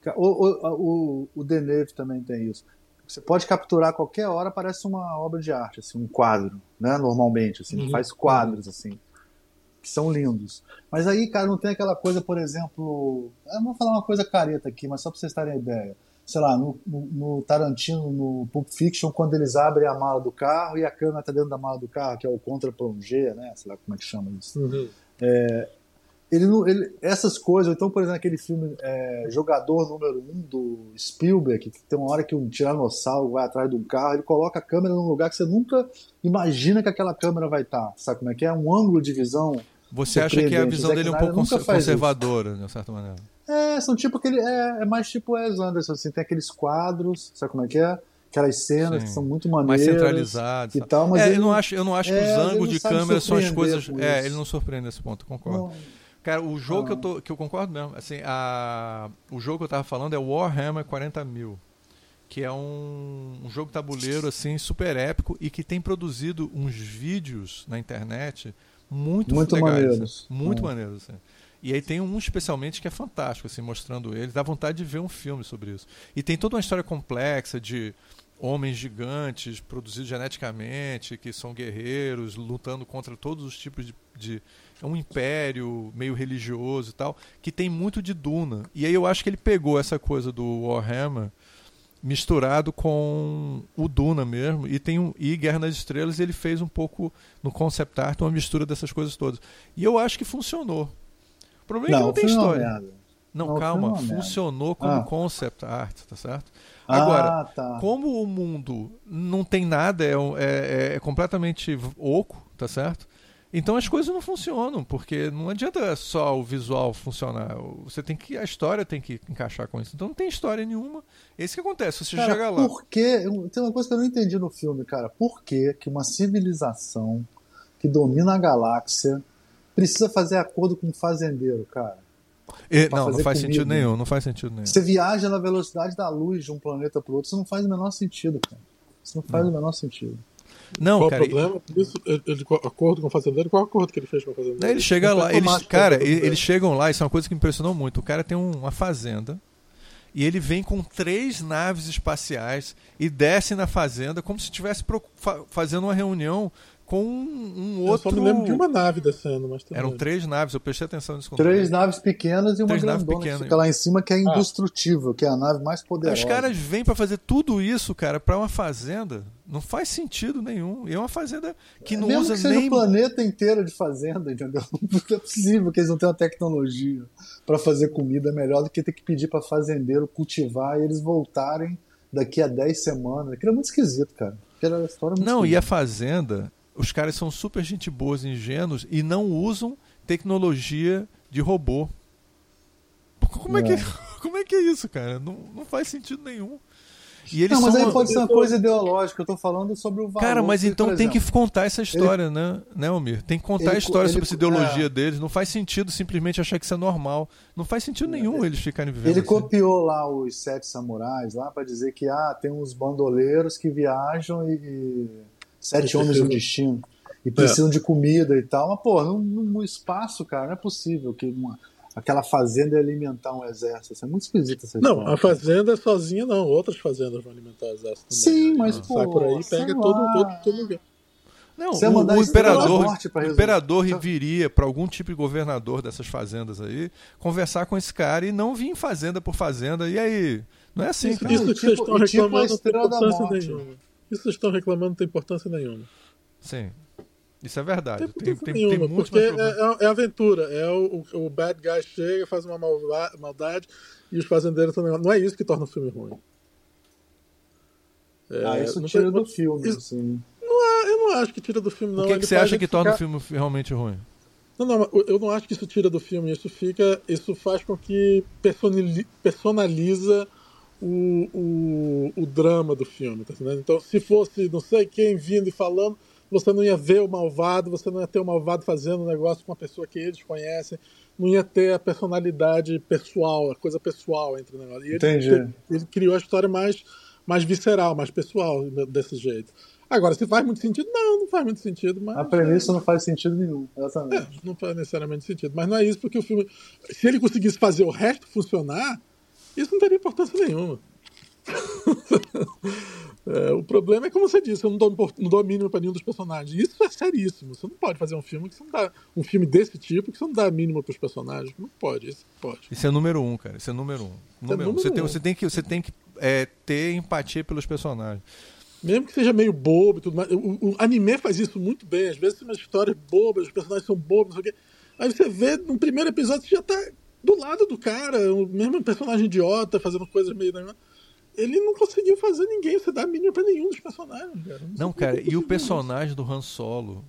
ca- O, o, o, Deneuve também tem isso. Você pode capturar a qualquer hora, parece uma obra de arte, assim, um quadro, né? Normalmente, assim. Uhum. faz quadros, assim, que são lindos. Mas aí, cara, não tem aquela coisa, por exemplo... Eu vou falar uma coisa careta aqui, mas só pra vocês terem ideia sei lá, no, no- no Tarantino, no Pulp Fiction, quando eles abrem a mala do carro e a câmera tá dentro da mala do carro, que é o contra-plongé, né? Sei lá como é que chama isso. Uhum. ele, não- ele- essas coisas, então, por exemplo, aquele filme é, Jogador Número 1 um, do Spielberg, que tem uma hora que um tiranossauro vai atrás de um carro, ele coloca a câmera num lugar que você nunca imagina que aquela câmera vai estar. Sabe como é que é? Um ângulo de visão. Você acha que a visão dele é um pouco conservadora, de uma certa maneira? É, são tipo aquele. É, é mais tipo Wes Anderson, assim, tem aqueles quadros, sabe como é que é? Aquelas cenas Sim. que são muito Mais maneiras. centralizados. e tal, mas é, ele eu não acho, eu não acho é, que os ele ângulos de câmera são as coisas. É, ele não surpreende nesse ponto, concordo. Não, Cara, o jogo que, eu Ah. tô, que eu concordo mesmo, assim, a, o jogo que eu tava falando é Warhammer 40 mil, que é um, um jogo tabuleiro, assim, super épico e que tem produzido uns vídeos na internet muito, Muito legais. maneiros. assim, muito É. maneiros, assim. E aí tem um especialmente que é fantástico, assim, mostrando ele. Dá vontade de ver um filme sobre isso. E tem toda uma história complexa de homens gigantes produzidos geneticamente, que são guerreiros, lutando contra todos os tipos de, de. É um império meio religioso e tal, que tem muito de Duna. E aí eu acho que ele pegou essa coisa do Warhammer misturado com o Duna mesmo e tem um e Guerra nas Estrelas ele fez um pouco no concept art uma mistura dessas coisas todas e eu acho que funcionou o problema é que Não, não tem história não, Não, calma, funcionou como Ah. concept art, tá certo? Agora, ah, tá. como o mundo não tem nada, é, um- é- é completamente oco, tá certo? Então as coisas não funcionam, porque não adianta só o visual funcionar. Você tem que. A história tem que encaixar com isso. Então não tem história nenhuma. É isso que acontece. Você Cara, chega lá. Por que. Tem uma coisa que eu não entendi no filme, cara. Por que, que uma civilização que domina a galáxia precisa fazer acordo com um fazendeiro, cara? E- não, não faz comida. sentido nenhum. Não faz sentido nenhum. Você viaja na velocidade da luz de um planeta pro outro, isso não faz o menor sentido, cara. Isso não faz o menor sentido. Não, Qual cara. o problema? Por isso, ele, ele- acordo com o fazendeiro, qual acordo que ele fez com o fazendeiro? Ele chega Não foi lá, eles, cara, né? e- eles chegam lá, isso é uma coisa que me impressionou muito. O cara tem um- uma fazenda e ele vem com três naves espaciais e desce na fazenda como se estivesse fazendo uma reunião com um, um Eu outro. só me lembro de uma nave descendo, mas tudo Eram bem. três naves, eu prestei atenção nisso. quando Três naves pequenas e uma Três naves grandona pequenas. que fica lá em cima, que é indestrutível, que é a nave mais poderosa. Os caras vêm pra fazer tudo isso, cara, pra uma fazenda. Não faz sentido nenhum. E é uma fazenda que não Mesmo usa que seja nem. o planeta inteiro de fazenda, entendeu? *laughs* Não é possível que eles não tenham tecnologia para fazer comida melhor do que ter que pedir para fazendeiro cultivar e eles voltarem daqui a 10 semanas. Aquilo é muito esquisito, cara. Aquela história é muito Não, e a esquisita. fazenda, os caras são super gente boas e ingênuos e não usam tecnologia de robô. Como é, que, É. *laughs* como é que é isso, cara? Não, não faz sentido nenhum. E eles Não, mas são. aí pode ser uma coisa ideológica. Eu tô falando sobre o valor. Cara, mas que, então por tem que contar essa história, né, né, Almir? Tem que contar ele- a história ele- sobre essa ideologia é. deles. Não faz sentido simplesmente achar que isso é normal. Não faz sentido nenhum eles ficarem vivendo Ele assim. copiou lá os sete samurais lá para dizer que ah, tem uns bandoleiros que viajam e sete homens de um destino e precisam de comida e tal. Mas, pô, num, num espaço, cara, não é possível que uma, aquela fazenda alimentar um exército. Isso é muito esquisito essa Não, história. a fazenda é sozinha não, outras fazendas vão alimentar o exército também. Sim, mas, Sai pô, por aí, pega todo, todo, todo lugar. Não, Você o, mandar o imperador, o imperador viria para algum tipo de governador dessas fazendas aí, conversar com esse cara e não vir fazenda por fazenda. E aí? Não é assim, Isso, cara. isso que tipo- vocês estão tipo a reclamando Estrela da Morte. nenhuma. Isso que vocês estão reclamando não tem importância nenhuma. Sim. Isso é verdade. Não tem Tem, tem, tem nenhuma, muito porque é, é, é aventura. É o, o, o bad guy chega, faz uma malva- maldade e os fazendeiros estão... Não é isso que torna o filme ruim. É, Ah, isso não tira tem- do filme, isso- assim. Ah, eu não acho que tira do filme, não. o que, Ele que você acha que torna o ficar- filme realmente ruim? Não, não, mas eu não acho que isso tira do filme. Isso fica, isso faz com que personali- personaliza o, o, o drama do filme, tá entendendo? Então, se fosse não sei quem vindo e falando, você não ia ver o malvado, você não ia ter o malvado fazendo um negócio com uma pessoa que eles conhecem, não ia ter a personalidade pessoal, a coisa pessoal entre o negócio. E ele, Entendi. ele criou a história mais, mais visceral, mais pessoal desse jeito. Agora, se faz muito sentido, não, não faz muito sentido, mas A premissa não faz sentido nenhum, exatamente. é, não faz necessariamente sentido. Mas não é isso, porque o filme. Se ele conseguisse fazer o resto funcionar, isso não teria importância nenhuma. *laughs* É, o problema é como você disse, eu não dou, não dou mínimo para nenhum dos personagens. Isso é seríssimo. Você não pode fazer um filme que você não dá. Um filme desse tipo que você não dá mínimo para os personagens. Não pode, isso pode. Isso é número um, cara. Isso é número um. Número um. número Você, tem, um. você tem que, você tem que é, ter empatia pelos personagens. Mesmo que seja meio bobo e tudo mais. O, o anime faz isso muito bem. Às vezes tem umas histórias bobas, os personagens são bobos, não sei o quê. Aí você vê, no primeiro episódio, você já tá do lado do cara, o mesmo personagem idiota, fazendo coisas meio. Ele não conseguiu fazer ninguém, você dá mínimo pra nenhum dos personagens, cara. Não, não cara, e o personagem do Han Solo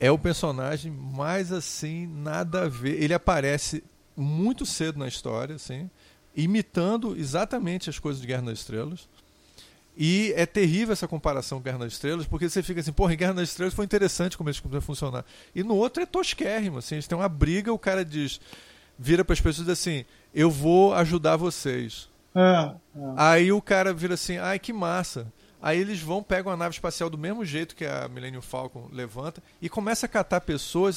é o personagem mais assim, nada a ver. Ele aparece muito cedo na história, assim, imitando exatamente as coisas de Guerra nas Estrelas. E é terrível essa comparação com Guerra nas Estrelas, porque você fica assim, porra, em Guerra nas Estrelas foi interessante como eles começam a funcionar. E no outro é tosquérrimo, assim, eles têm uma briga, o cara diz, vira para as pessoas e diz assim, eu vou ajudar vocês. É, é. Aí o cara vira assim, ai que massa. Aí eles vão, pegam a nave espacial do mesmo jeito que a Millennium Falcon levanta e começa a catar pessoas,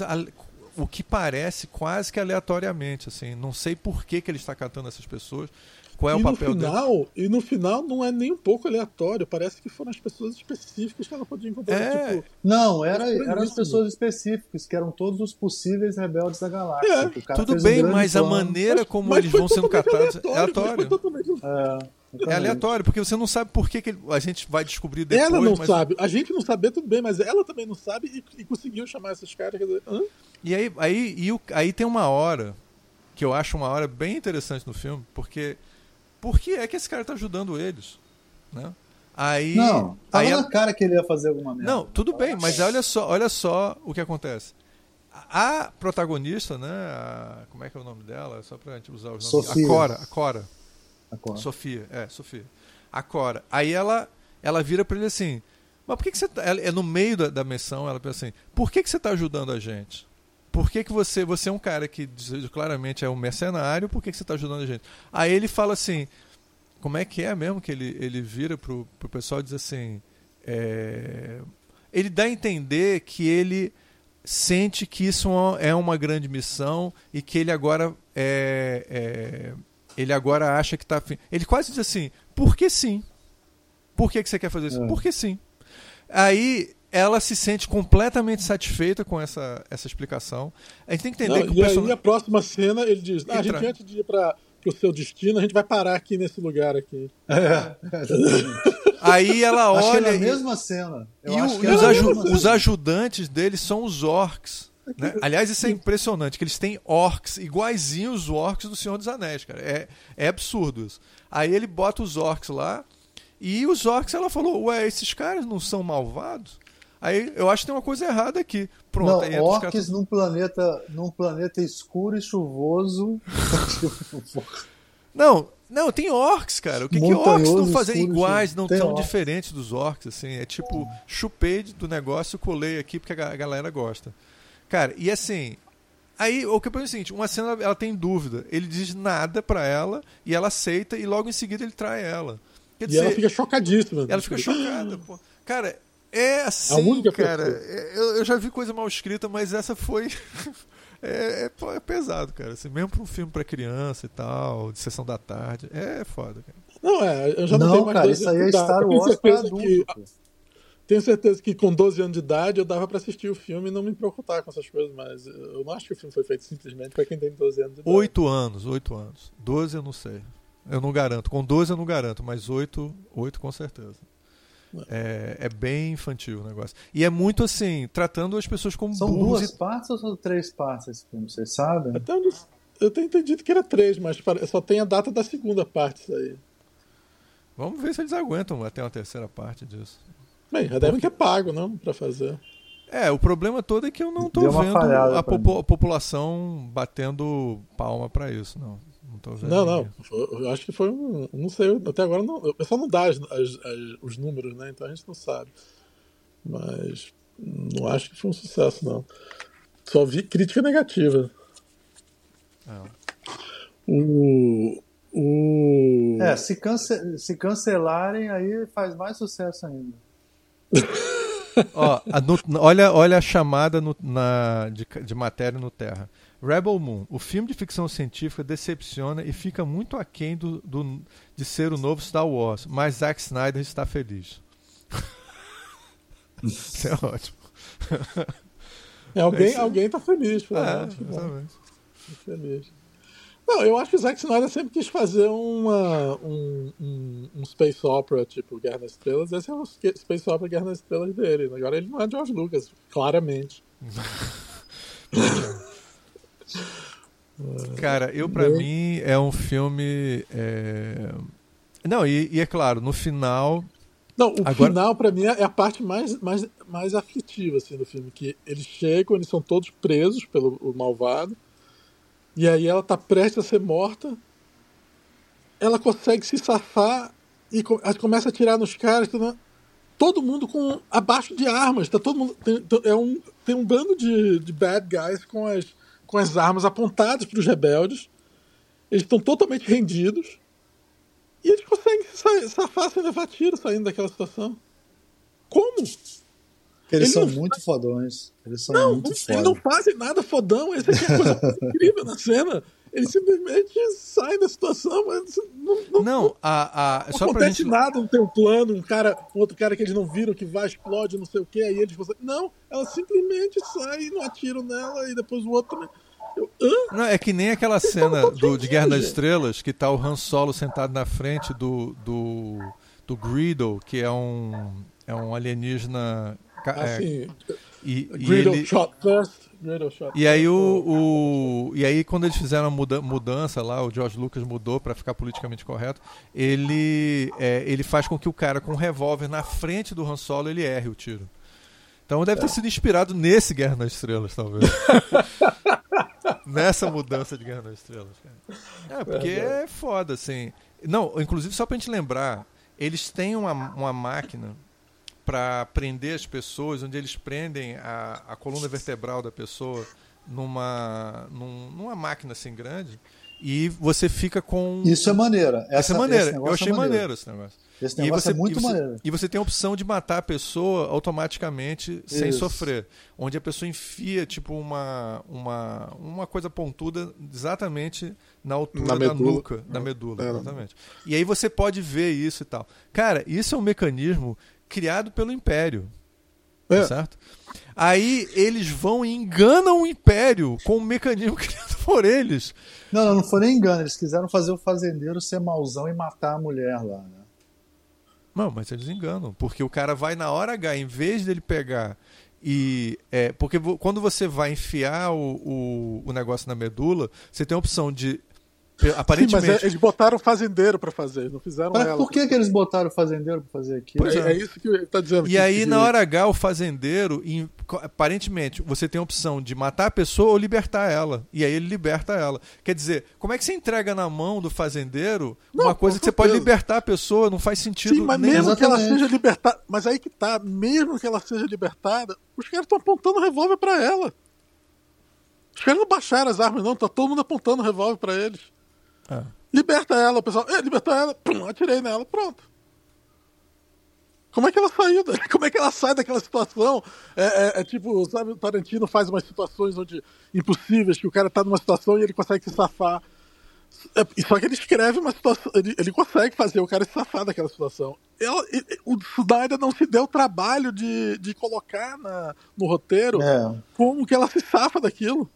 o que parece quase que aleatoriamente, assim. Não sei por que, que ele está catando essas pessoas. Qual é e o papel no final, dele? E no final não é nem um pouco aleatório. Parece que foram as pessoas específicas que ela podia encontrar. É. Tipo, não, era, eram as pessoas específicas, que eram todos os possíveis rebeldes da galáxia. É. Tudo bem, um mas plano. a maneira como mas eles vão sendo catados é aleatório. É. É aleatório, porque você não sabe por que, que a gente vai descobrir depois. Ela não mas... sabe. A gente não sabe, tudo bem, mas ela também não sabe e, e conseguiu chamar esses caras. Dizer, e aí, aí, e o, aí tem uma hora que eu acho uma hora bem interessante no filme, porque por que é que esse cara tá ajudando eles? Né? Aí, não, tava aí na ela... cara que ele ia fazer alguma merda. Não, tudo bem, mas olha só, olha só o que acontece. A protagonista, né? A, como é que é o nome dela? Só pra gente usar os nomes. Sofia. A Cora. A Cora. A Cora. Sofia, é, Sofia. A Cora. Aí ela, ela vira para ele assim: Mas por que, que você tá. Ela, é no meio da, da missão, ela pensa assim: Por que, que você tá ajudando a gente? Por que, que você. Você é um cara que claramente é um mercenário, por que, que você tá ajudando a gente? Aí ele fala assim: Como é que é mesmo que ele, ele vira pro, pro pessoal e diz assim: é, Ele dá a entender que ele sente que isso é uma grande missão e que ele agora é, é ele agora acha que está. Ele quase diz assim: por que sim? Por que, que você quer fazer isso? É. Por que sim? Aí ela se sente completamente satisfeita com essa, essa explicação. A gente tem que entender Não, que o e person... aí a próxima cena ele diz: ah, a gente antes de ir para o seu destino, a gente vai parar aqui nesse lugar aqui. É, Aí ela Acho que é olha. na e- mesma cena. Eu e, o- e é os, na aju- mesma os cena. ajudantes deles são os orcs. né? Aliás, isso é impressionante, que eles têm orcs iguaizinhos os orcs do Senhor dos Anéis, cara. É, é absurdo isso. Aí ele bota os orcs lá, e os orcs, ela falou, ué, esses caras não são malvados? Aí eu acho que tem uma coisa errada aqui. Pronto, Não, aí entra orcs caras- num planeta, num planeta escuro e chuvoso. *laughs* Não, não, tem orcs, cara. O que, que orcs não fazem escuro, iguais, não tão orcs. diferentes dos orcs, assim. É tipo, chupei do negócio, colei aqui porque a ga- a galera gosta. Cara, e assim. Aí o que eu penso é o seguinte: uma cena ela tem dúvida. Ele diz nada pra ela e ela aceita e logo em seguida ele trai ela. Quer E dizer, ela fica chocadíssima. ela fica chocada, pô. Cara, é A assim, única cara. é- Eu, eu já vi coisa mal escrita, mas essa foi. *laughs* É, é, é pesado, cara. Assim, mesmo pra um filme pra criança e tal, de sessão da tarde. É foda, cara. Não, é, eu já não, Não, tenho mais cara, 12 isso aí é anos de idade. Star Wars pra certeza adulto. que-. Tenho certeza que com 12 anos de idade eu dava pra assistir o filme e não me preocupar com essas coisas, mas eu não acho que o filme foi feito simplesmente pra quem tem 12 anos de idade. Oito anos, oito anos. Doze eu não sei. Eu não garanto. Com 12 eu não garanto, mas oito, oito com certeza. É, é bem infantil o negócio. E é muito assim, tratando as pessoas como São burros. duas e- partes ou são três partes esse filme? Vocês sabem? Até onde eu tenho entendido que era três, mas só tem a data da segunda parte isso aí. Vamos ver se eles aguentam até uma terceira parte disso. Bem, já deve ter pago, não? Pra fazer. É, o problema todo é que eu não tô vendo a, popu- a população batendo palma pra isso, não. Não tô vendo. Não, não. Eu acho que foi um. Não sei, até agora não. O pessoal não dá as- as- as- os números, né? Então a gente não sabe. Mas não acho que foi um sucesso, não. Só vi crítica negativa. É. O. O. É, se, cance se cancelarem, aí faz mais sucesso ainda. *laughs* Ó, a no- olha, olha a chamada no- na, de, de matéria no Terra. Rebel Moon, o filme de ficção científica decepciona e fica muito aquém do, do, de ser o novo Star Wars, mas Zack Snyder está feliz. *laughs* Isso é ótimo. É, alguém, Esse- alguém tá feliz, pelo É, menos, bom. exatamente. Feliz. Não, eu acho que o Zack Snyder sempre quis fazer uma, um, um, um Space Opera, tipo Guerra nas Estrelas. Esse é o Space Opera Guerra nas Estrelas dele. Agora ele não é George Lucas, claramente. *laughs* Cara, eu para Bem- mim é um filme. é, Não, e, e é claro, no final. Não, o Agora- final pra mim é a parte mais, mais, mais aflitiva assim, do filme. Que eles chegam, eles são todos presos pelo malvado. E aí ela tá prestes a ser morta. Ela consegue se safar e começa a atirar nos caras. tudo, Todo mundo com abaixo de armas. Tá todo mundo, tem, é um, tem um bando de, de bad guys com as, com as armas apontadas para os rebeldes. Eles estão totalmente rendidos. E eles conseguem se sa- safar sem levar tiro saindo daquela situação. Como? Eles Ele são não muito fodões. Eles são Não, muito eles foda. não fazem nada fodão. Essa é a coisa *laughs* incrível na cena. Eles simplesmente saem da situação, mas não, não, Não, a, a, não acontece gente. nada, não tem um plano, um cara, um outro cara que eles não viram que vai, explode, não sei o que, aí eles conseguem. Não, ela simplesmente sai e não atiram nela, e depois o outro também. Eu, hã? Não, é que nem aquela cena do, de Guerra nas gente. Estrelas, que tá o Han Solo sentado na frente do, do, do Greedo, que é um, é um alienígena. é, Assim, e, e Griddle ele- shot first, E aí, o, o- e aí quando eles fizeram a muda- mudança lá, o George Lucas mudou para ficar politicamente correto, ele, é, ele faz com que o cara com um revólver na frente do Han Solo ele erre o tiro. Então deve ter sido inspirado nesse Guerra nas Estrelas, talvez. *laughs* Nessa mudança de Guerra nas Estrelas. cara. É, porque é foda, assim. Não, inclusive, só pra gente lembrar, eles têm uma, uma máquina para prender as pessoas, onde eles prendem a, a coluna vertebral da pessoa numa, num- numa máquina assim grande e você fica com. Isso é maneiro. Essa, Essa é maneira. Eu achei é maneiro. maneiro esse negócio. Esse E negócio você, é muito e você- maneiro. E você tem a opção de matar a pessoa automaticamente sem Isso. sofrer. Onde a pessoa enfia, tipo, uma, uma, uma coisa pontuda exatamente na altura Na da medula. nuca, da medula. É. Exatamente. E aí você pode ver isso e tal. Cara, isso é um mecanismo criado pelo Império. É. Certo? Aí eles vão e enganam o Império com um mecanismo *laughs* criado por eles. Não, não, não foi nem engano. Eles quiseram fazer o fazendeiro ser mauzão e matar a mulher lá, né? Não, mas eles enganam. Porque o cara vai na hora H, em vez dele pegar e. É, porque quando você vai enfiar o, o, o negócio na medula, você tem a opção de. Pe- Sim, mas Aparentemente. é- eles botaram fazendeiro pra fazer, não fizeram Mas ela. por que, que eles botaram o fazendeiro pra fazer aquilo? Pois é, é isso que ele tá dizendo. E que- aí, que- na hora H, o fazendeiro, aparentemente, você tem a opção de matar a pessoa ou libertar ela. E aí ele liberta ela. Quer dizer, como é que você entrega na mão do fazendeiro Não, uma coisa que você pode libertar a pessoa? Não faz sentido Sim, mas mesmo que ela Exatamente. seja libertada. Mas aí que tá, mesmo que ela seja libertada, os caras estão apontando o revólver pra ela. Os caras não baixaram as armas, não, tá todo mundo apontando o revólver pra eles. Ah. Liberta ela, o pessoal. É, liberta ela, pum, atirei nela, pronto. Como é que ela saiu? *laughs* Como é que ela sai daquela situação? É, é- é tipo, sabe, o Tarantino faz umas situações onde impossíveis, que o cara tá numa situação e ele consegue se safar. É, só que ele escreve uma situação, ele, ele consegue fazer o cara se safar daquela situação. Ela, e- e- o não se deu o trabalho de, de colocar na- no roteiro É. como que ela se safa daquilo.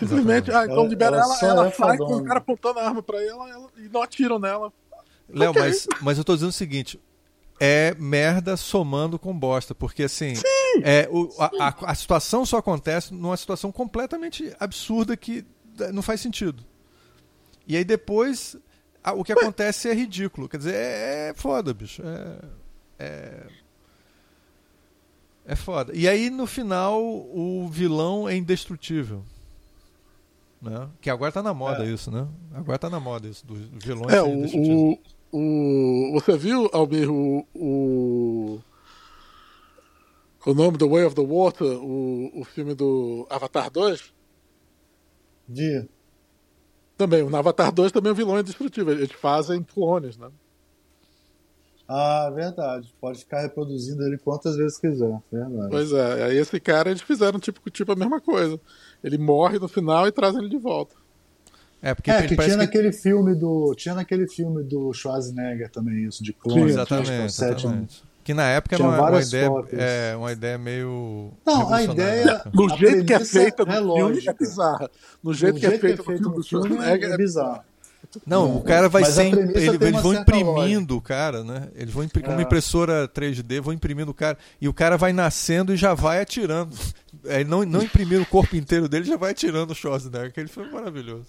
Simplesmente, ah, então Ela- libera ela ela, só ela, é sai com o cara apontando a arma pra ela, ela- e não atiram nela. Léo, Ok. mas, mas eu tô dizendo o seguinte: é merda somando com bosta. Porque assim, é, o- a, a- a situação só acontece numa situação completamente absurda que eh, não faz sentido. E aí depois a- o que acontece é ridículo. Quer dizer, é, é foda, bicho. É, é, é foda. E aí no final o vilão é indestrutível. Né? Que agora tá na moda É. isso, né? Agora tá na moda isso, dos dos vilões É, o, o, o. Você viu, Almir, o. O, o nome do Way of the Water, o, o filme do Avatar 2? De... Também, no Avatar 2 também o vilão é indestrutível. Eles fazem clones, né? Ah, verdade. Pode ficar reproduzindo ele quantas vezes quiser. Verdade. Pois é, aí esse cara eles fizeram tipo, tipo a mesma coisa. Ele morre no final e trazem ele de volta. É, porque É, que tinha que naquele filme do. Tinha naquele filme do Schwarzenegger também, isso, de Sim, clones. Exatamente, acho que é sétimo. exatamente. Que na época era Tinha uma, uma várias ideia, cópias. é, uma ideia meio. Não, a ideia-? No A jeito que é feita no é filme é bizarra. No Do jeito que é feito no filme do filme Schwarzenegger é bizarro. Não, o cara vai Mas a sem. Ele, eles vão imprimindo o cara, né? Eles vão imprimir com uma É. impressora 3D, vão imprimindo o cara. E o cara vai nascendo e já vai atirando. *laughs* É, não, não imprimir o corpo inteiro dele, já vai atirando o Schwarzenegger. Aquele filme é maravilhoso.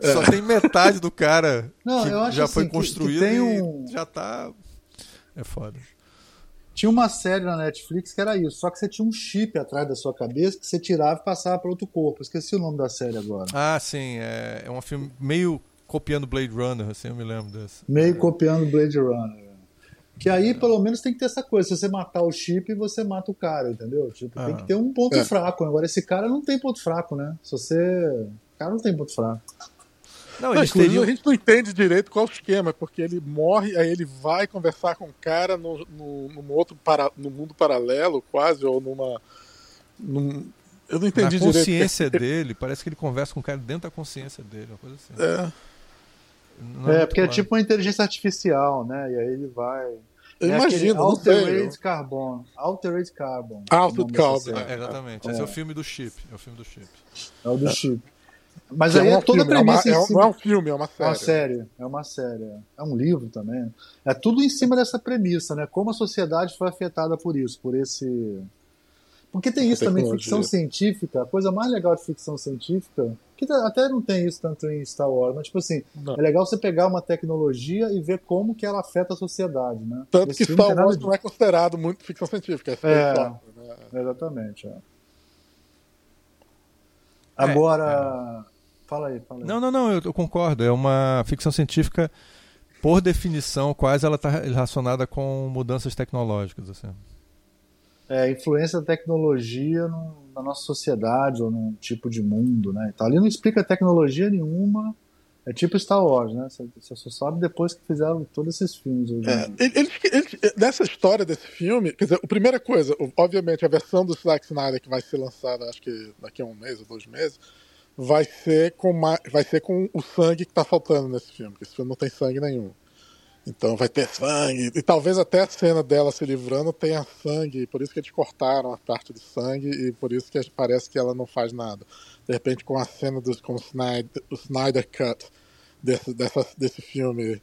Só tem metade do cara Não, que já assim, foi que- que construído tem e um- já tá. É foda. Tinha uma série na Netflix que era isso, só que você tinha um chip atrás da sua cabeça que você tirava e passava para outro corpo. Esqueci o nome da série agora. Ah, sim. É, é um filme meio copiando Blade Runner, assim, eu me lembro desse. Meio copiando Blade Runner. Que aí, pelo menos, tem que ter essa coisa. Se você matar o chip, você mata o cara, entendeu? Tipo, tem Ah. que ter um ponto É. fraco. Agora, esse cara não tem ponto fraco, né? Se você. O cara não tem ponto fraco. Não, Não, inclusive, teriam. a gente não entende direito qual o esquema, porque ele morre, aí ele vai conversar com o cara no, no, num outro para, no mundo paralelo, quase, ou numa. num- eu não Na entendi direito. consciência *laughs* dele, parece que ele conversa com o cara dentro da consciência dele, uma coisa assim. É, Não É, muito porque é claro. tipo uma inteligência artificial, né? E aí ele vai. eu é imagino. Altered Carbon. Altered Carbon. Altered nome dessa Carbon. É, exatamente. Esse é o filme do chip. É o filme do chip. É o do chip. Mas Que aí é, é toda a filme, é, uma- premissa é em um, cima. não é um filme, é uma É série. uma série, é uma série. é. É um livro também. É tudo em cima dessa premissa, né? Como a sociedade foi afetada por isso, por esse. Porque tem isso também, ficção científica. A coisa mais legal de ficção científica, que tá- até não tem isso tanto em Star Wars, mas tipo assim, Não. é legal você pegar uma tecnologia e ver como que ela afeta a sociedade, né? Tanto Esse que Star Wars não é considerado muito ficção científica, é, É. né? Exatamente. é. Agora. Fala aí, fala aí. Não, não, não, eu, eu concordo. É uma ficção científica, por definição, quase ela está relacionada com mudanças tecnológicas. Assim. é, influência da tecnologia no- na nossa sociedade ou num tipo de mundo, né? Então, ali não explica tecnologia nenhuma. É tipo Star Wars, né? Você, só sabe depois que fizeram todos esses filmes. É, ele- ele- nessa história desse filme, quer dizer, a primeira coisa, obviamente, a versão do Zack Snyder que vai ser lançada, acho que daqui a um mês ou dois meses, vai ser com, vai ser com o sangue que tá faltando nesse filme, porque esse filme não tem sangue nenhum. Então vai ter sangue, e talvez até a cena dela se livrando tenha sangue, por isso que eles cortaram a parte de sangue e por isso que parece que ela não faz nada. De repente, com a cena do, com o Snyder, o Snyder Cut desse, dessa, desse filme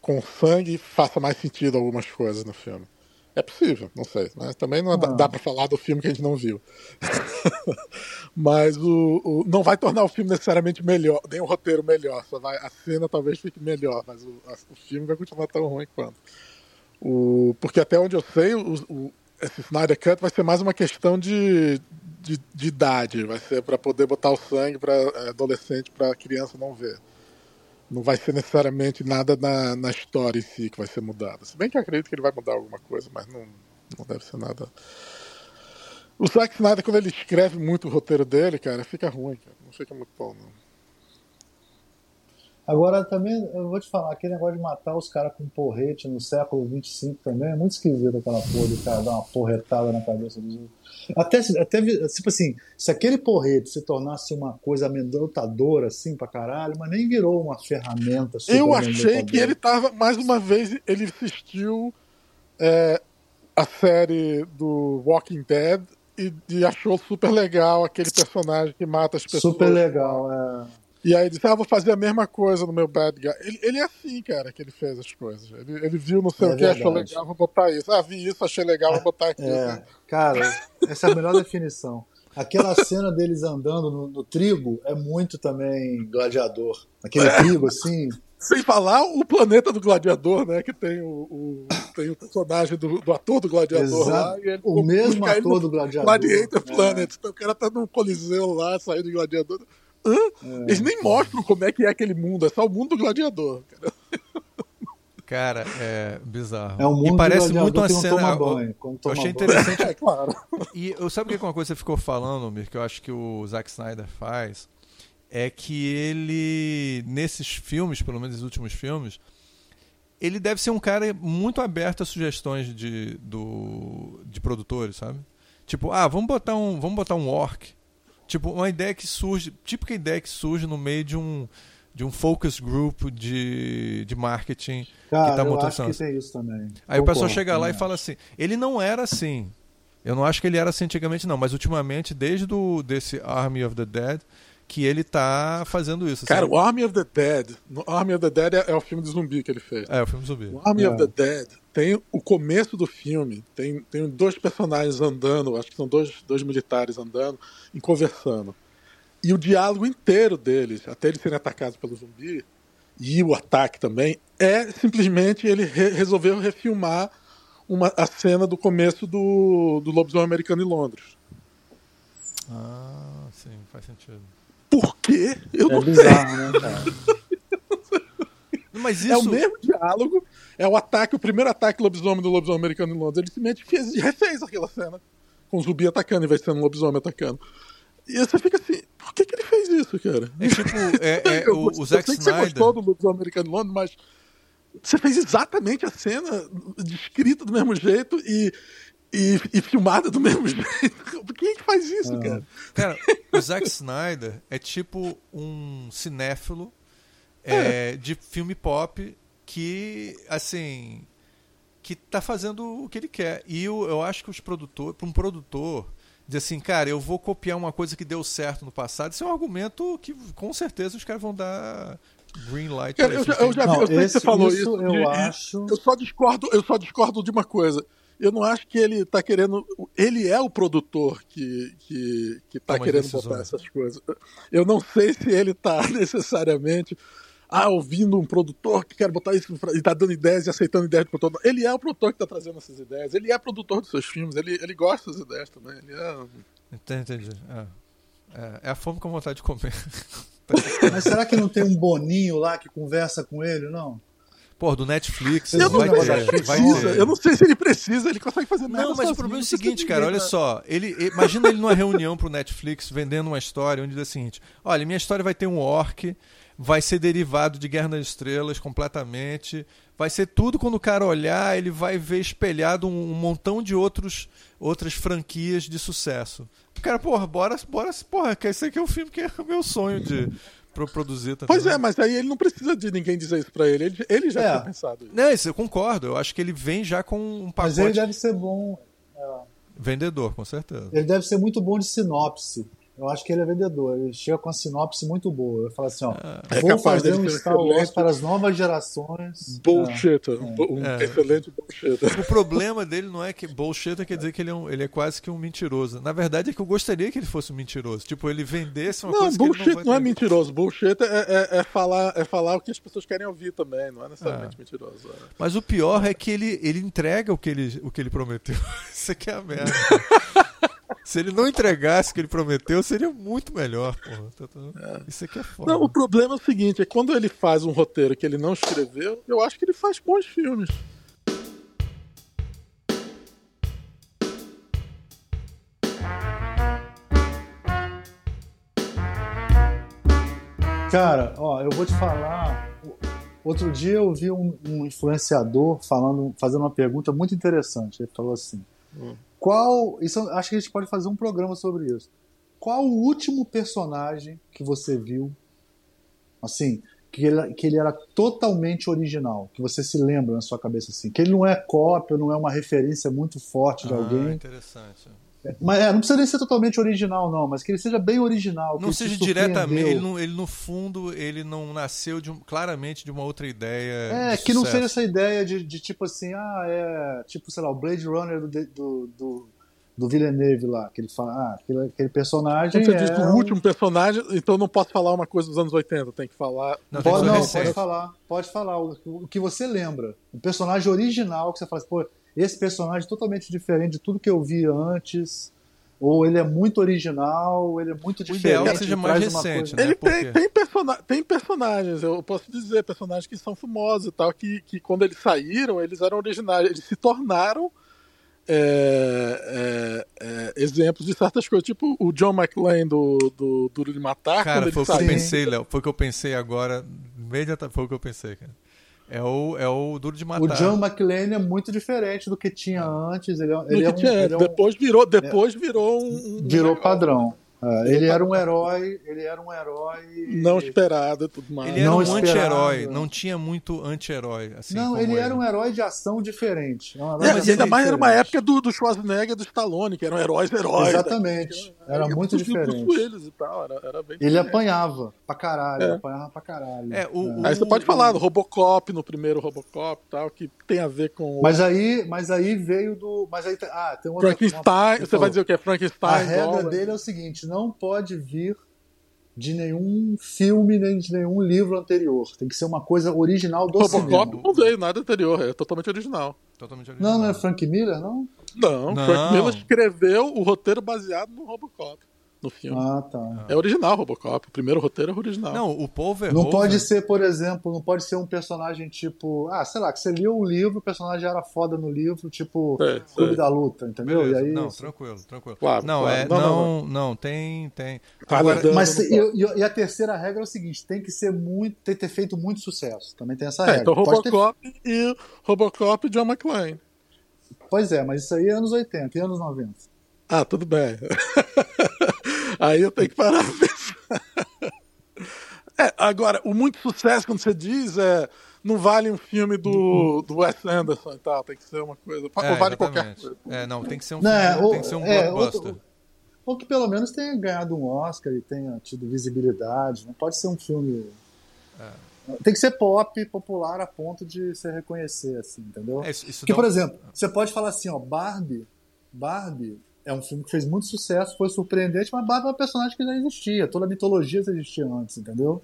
com sangue faça mais sentido algumas coisas no filme. É possível, não sei. Mas também não dá, Ah. dá pra falar do filme que a gente não viu. *laughs* mas o, o- não vai tornar o filme necessariamente melhor, nem o roteiro melhor. Só vai, a cena talvez fique melhor, mas o, a- o filme vai continuar tão ruim quanto. O, porque até onde eu sei, o, o- esse Snyder Cut vai ser mais uma questão de, de, de idade. Vai ser para poder botar o sangue para adolescente, para criança não ver. Não vai ser necessariamente nada na, na história em si que vai ser mudado. Se bem que acredito que ele vai mudar alguma coisa, mas não, não deve ser nada. O Zack Snyder, quando ele escreve muito o roteiro dele, cara, fica ruim, cara. Não fica muito bom, não. Agora também, eu vou te falar, aquele negócio de matar os caras com porrete no século 25 também é muito esquisito aquela porra do cara dar uma porretada na cabeça dos outros. Até, se- até, tipo assim, se aquele porrete se tornasse uma coisa amedrontadora assim pra caralho, mas nem virou uma ferramenta Eu achei que ele tava, mais uma vez, ele assistiu é, a série do Walking Dead e, e achou super legal aquele personagem que mata as pessoas. Super legal, é. E aí disse, ah, vou fazer a mesma coisa no meu Bad Guy. Ele, ele é assim, cara, que ele fez as coisas. Ele, ele viu não sei É o que, achou legal, vou botar isso. Ah, vi isso, achei legal, vou botar aqui. É, cara, essa é a melhor definição. Aquela cena deles andando no, no trigo é muito também gladiador. Aquele trigo assim. Sem falar o planeta do gladiador, né? Que tem o, o- tem o personagem do, do ator do gladiador lá. Exato. E ele O mesmo ator do gladiador. Gladiator É. Planet. Então o cara tá num coliseu lá, saindo de gladiador. Hã? É. Eles nem mostram como é que é aquele mundo, é só o mundo do gladiador. Cara. Cara, é bizarro. É um mundo e parece muito uma cena. eu- banho. Eu toma achei interessante. *laughs* É claro. E eu sabe o que é uma coisa que você ficou falando, Mir, que eu acho que o Zack Snyder faz? É que ele, nesses filmes, pelo menos nos últimos filmes, ele deve ser um cara muito aberto a sugestões de, do, de produtores, sabe? Tipo, ah, vamos botar um, vamos botar um orc. Tipo, uma ideia que surge, típica ideia que surge no meio de um de um focus group de, de marketing Cara, que tá eu montando acho que tem isso também. Aí o pessoal Concordo, chega lá e fala assim: ele não era assim. Eu não acho que ele era assim antigamente, não, mas ultimamente, desde do, desse Army of the Dead, que ele tá fazendo isso. Cara, assim. o Army of the Dead. No Army of the Dead é, é o filme de zumbi que ele fez. É, o filme zumbi. O Army É. of the Dead tem o começo do filme, tem, tem dois personagens andando, acho que são dois, dois militares andando e conversando. E o diálogo inteiro deles, até eles serem atacados pelo zumbi, e o ataque também, é simplesmente ele re- resolveu refilmar uma, a cena do começo do, do Lobisomem Americano em Londres. Ah, sim, faz sentido. Por quê? Eu É não sei. bizarro, né, cara? Mas É o isso. mesmo diálogo, é o ataque, o primeiro ataque lobisomem do lobisomem americano em Londres. Ele simplesmente fez, refez aquela cena. Com o zumbi atacando, vez de ser um lobisomem atacando. E você fica assim, por que, que ele fez isso, cara? É tipo, é, *laughs* é, Eu o, o eu Zack sei que você Snyder. gostou do lobisomem americano em Londres, mas você fez exatamente a cena descrita do mesmo jeito e, e, e filmada do mesmo *laughs* jeito. Por que é que faz isso, cara? Cara, *laughs* o Zack Snyder é tipo um cinéfilo é, de filme pop que, assim, que tá fazendo o que ele quer. E eu, eu acho que os produtores, para um produtor, dizer assim, cara, eu vou copiar uma coisa que deu certo no passado, isso é um argumento que com certeza os caras vão dar green light. Cara, pra eu já, eu já vi, Não, eu sei que esse- você falou isso isso. eu e- e acho- Eu só discordo, eu só discordo de uma coisa. Eu não acho que ele tá querendo. Ele é o produtor que, que, que tá Toma querendo decisões. botar essas coisas. Eu não sei se ele tá *laughs* necessariamente. Ah, ouvindo um produtor que quer botar isso e tá dando ideias e aceitando ideias do produtor. Ele é o produtor que tá trazendo essas ideias. Ele é produtor dos seus filmes. Ele, ele gosta das ideias também. Ele é... Entendi. entendi. É. É, é a fome com vontade de comer. *laughs* Mas será que não tem um Boninho lá que conversa com ele, não? Pô, do Netflix, Eu não vai ter, vai Precisa. ter. Eu não sei se ele precisa, ele consegue fazer merda Não, mas o problema é o seguinte, cara, olha só. Ele, imagina ele numa reunião pro Netflix vendendo uma história onde diz o seguinte: olha, minha história vai ter um orc, vai ser derivado de Guerra nas Estrelas completamente. Vai ser tudo quando o cara olhar, ele vai ver espelhado um, um montão de outros, outras franquias de sucesso. O cara, porra, bora, bora, porra, que esse aqui é o filme que é o meu sonho de pro- produzir também. Pois é, mas aí ele não precisa de ninguém dizer isso pra ele. Ele, ele já É. tinha pensado isso. Não, isso eu concordo. Eu acho que ele vem já com um Mas pacote ele deve ser bom. vendedor, com certeza. Ele deve ser muito bom de sinopse. Eu acho que ele é vendedor. Ele chega com uma sinopse muito boa. Ele fala assim: ó, É vou capaz fazer um Star Wars para as novas gerações. Bullshit. Um É. excelente bullshit. O problema dele não é que bullshit quer dizer que ele é, um- ele é quase que um mentiroso. Na verdade é que eu gostaria que ele fosse um mentiroso. Tipo, ele vendesse uma Não, coisa que ele bullshit não, não, é mentiroso. Bullshit é, é, é falar, é falar o que as pessoas querem ouvir também. Não é necessariamente Ah. mentiroso. é. Mas o pior é que ele, ele entrega o que ele, o que ele prometeu. *laughs* Isso aqui é a merda. *laughs* Se ele não entregasse o que ele prometeu, seria muito melhor, porra. Tá- tá- Isso aqui é foda. Não, o problema é o seguinte: é quando ele faz um roteiro que ele não escreveu, eu acho que ele faz bons filmes. Cara, ó, eu vou te falar. Outro dia eu vi um, um influenciador falando, fazendo uma pergunta muito interessante. Ele falou assim: Hum. Qual. Isso, acho que a gente pode fazer um programa sobre isso. Qual o último personagem que você viu? Assim, que ele, que ele era totalmente original, que você se lembra na sua cabeça assim, que ele não é cópia, não é uma referência muito forte de Ah, alguém, interessante. Mas é, não precisa nem ser totalmente original não, mas que ele seja bem original, que Não seja surpreendeu. diretamente, ele, não, ele no fundo, ele não nasceu de um- claramente de uma outra ideia. É, de que não sucesso. seja essa ideia de, de tipo assim, ah, é. Tipo, sei lá, o Blade Runner do, do, do, do Villeneuve lá, que ele fala, ah, aquele, aquele personagem. Você é diz o último personagem, então não posso falar uma coisa dos anos 80, tem que falar. Não, Pode, não, recente. pode falar, pode falar. O, o que você lembra. Um personagem original que você fala assim, pô, esse personagem é totalmente diferente de tudo que eu vi antes. Ou ele é muito original, ou ele é muito O diferente. ideal é que seja mais traz uma recente, coisa- né? Ele tem, tem, persona tem personagens, eu posso dizer, personagens que são famosos e tal, que, que quando eles saíram, eles eram originais, eles se tornaram é, é, é, exemplos de certas coisas, tipo o John McClane do, do Duro de Matar, Cara, quando foi ele o que eu pensei, Léo. Foi o que eu pensei agora. Imediatamente foi o que eu pensei, cara. É o, é o Duro de Matar. O John McClane é muito diferente do que tinha antes. Ele é, ele é um, ele é um- depois virou, depois virou um, um virou padrão. É, ele era um herói, ele era um herói. Não esperado e tudo mais. Ele era Não um anti-herói, não tinha muito anti-herói. Assim, não, como ele era um herói de ação diferente. É um herói É, de mas ação ainda mais era uma época do, do Schwarzenegger e do Stallone, que eram heróis heróis. Exatamente. Era Ele muito fugiu dos diferente. coelhos e tal, era, era bem Ele diferente. apanhava pra caralho, É. ele apanhava pra caralho. É, o- o- Aí você pode falar do Robocop, no primeiro Robocop e tal, que tem a ver com o Mas aí, mas aí veio do. Mas aí, ah, tem outra Frankenstein. Você falou. vai dizer o que é Frankenstein? A regra dele é o seguinte: não pode vir de nenhum filme nem de nenhum livro anterior. Tem que ser uma coisa original do Robocop cinema. não veio nada anterior, é totalmente original. Totalmente original. Não, não é Frank Miller, não? Não, Não. Frank Miller escreveu o roteiro baseado no Robocop, no filme. Ah, tá. É original Robocop, o primeiro roteiro é original. Não, o Paul. Não pode ser, por exemplo, não pode ser um personagem tipo. Ah, sei lá, que você leu o livro, o personagem era foda no livro, tipo Sei, Clube sei. da Luta, entendeu? Beleza. E aí, não, tranquilo, tranquilo. Claro, não, claro. é, Não, não, não, não, tem, tem. Tá Agora, dando- Mas e, e- e a terceira regra é o seguinte: tem que ser muito, tem que ter feito muito sucesso. Também tem essa É, regra. então Pode ter- Robocop e Robocop e John McClane. Pois é, mas isso aí é anos 80 e anos 90. Ah, tudo bem. *laughs* Aí eu tenho que parar. É, agora, o muito sucesso, quando você diz, é, não vale um filme do, do Wes Anderson e tal, tem que ser uma coisa. é, ou vale qualquer coisa. É, não, tem que ser um, Não, filme, ou- tem que ser um é, blockbuster. outro- Ou que pelo menos tenha ganhado um Oscar e tenha tido visibilidade. Não pode ser um filme. É. Tem que ser pop, popular a ponto de se reconhecer, assim, entendeu? É, isso, isso Porque, dá por um- exemplo, você pode falar assim, ó, Barbie, Barbie é um filme que fez muito sucesso, foi surpreendente, mas Barbie é um personagem que já existia, toda a mitologia já existia antes, entendeu?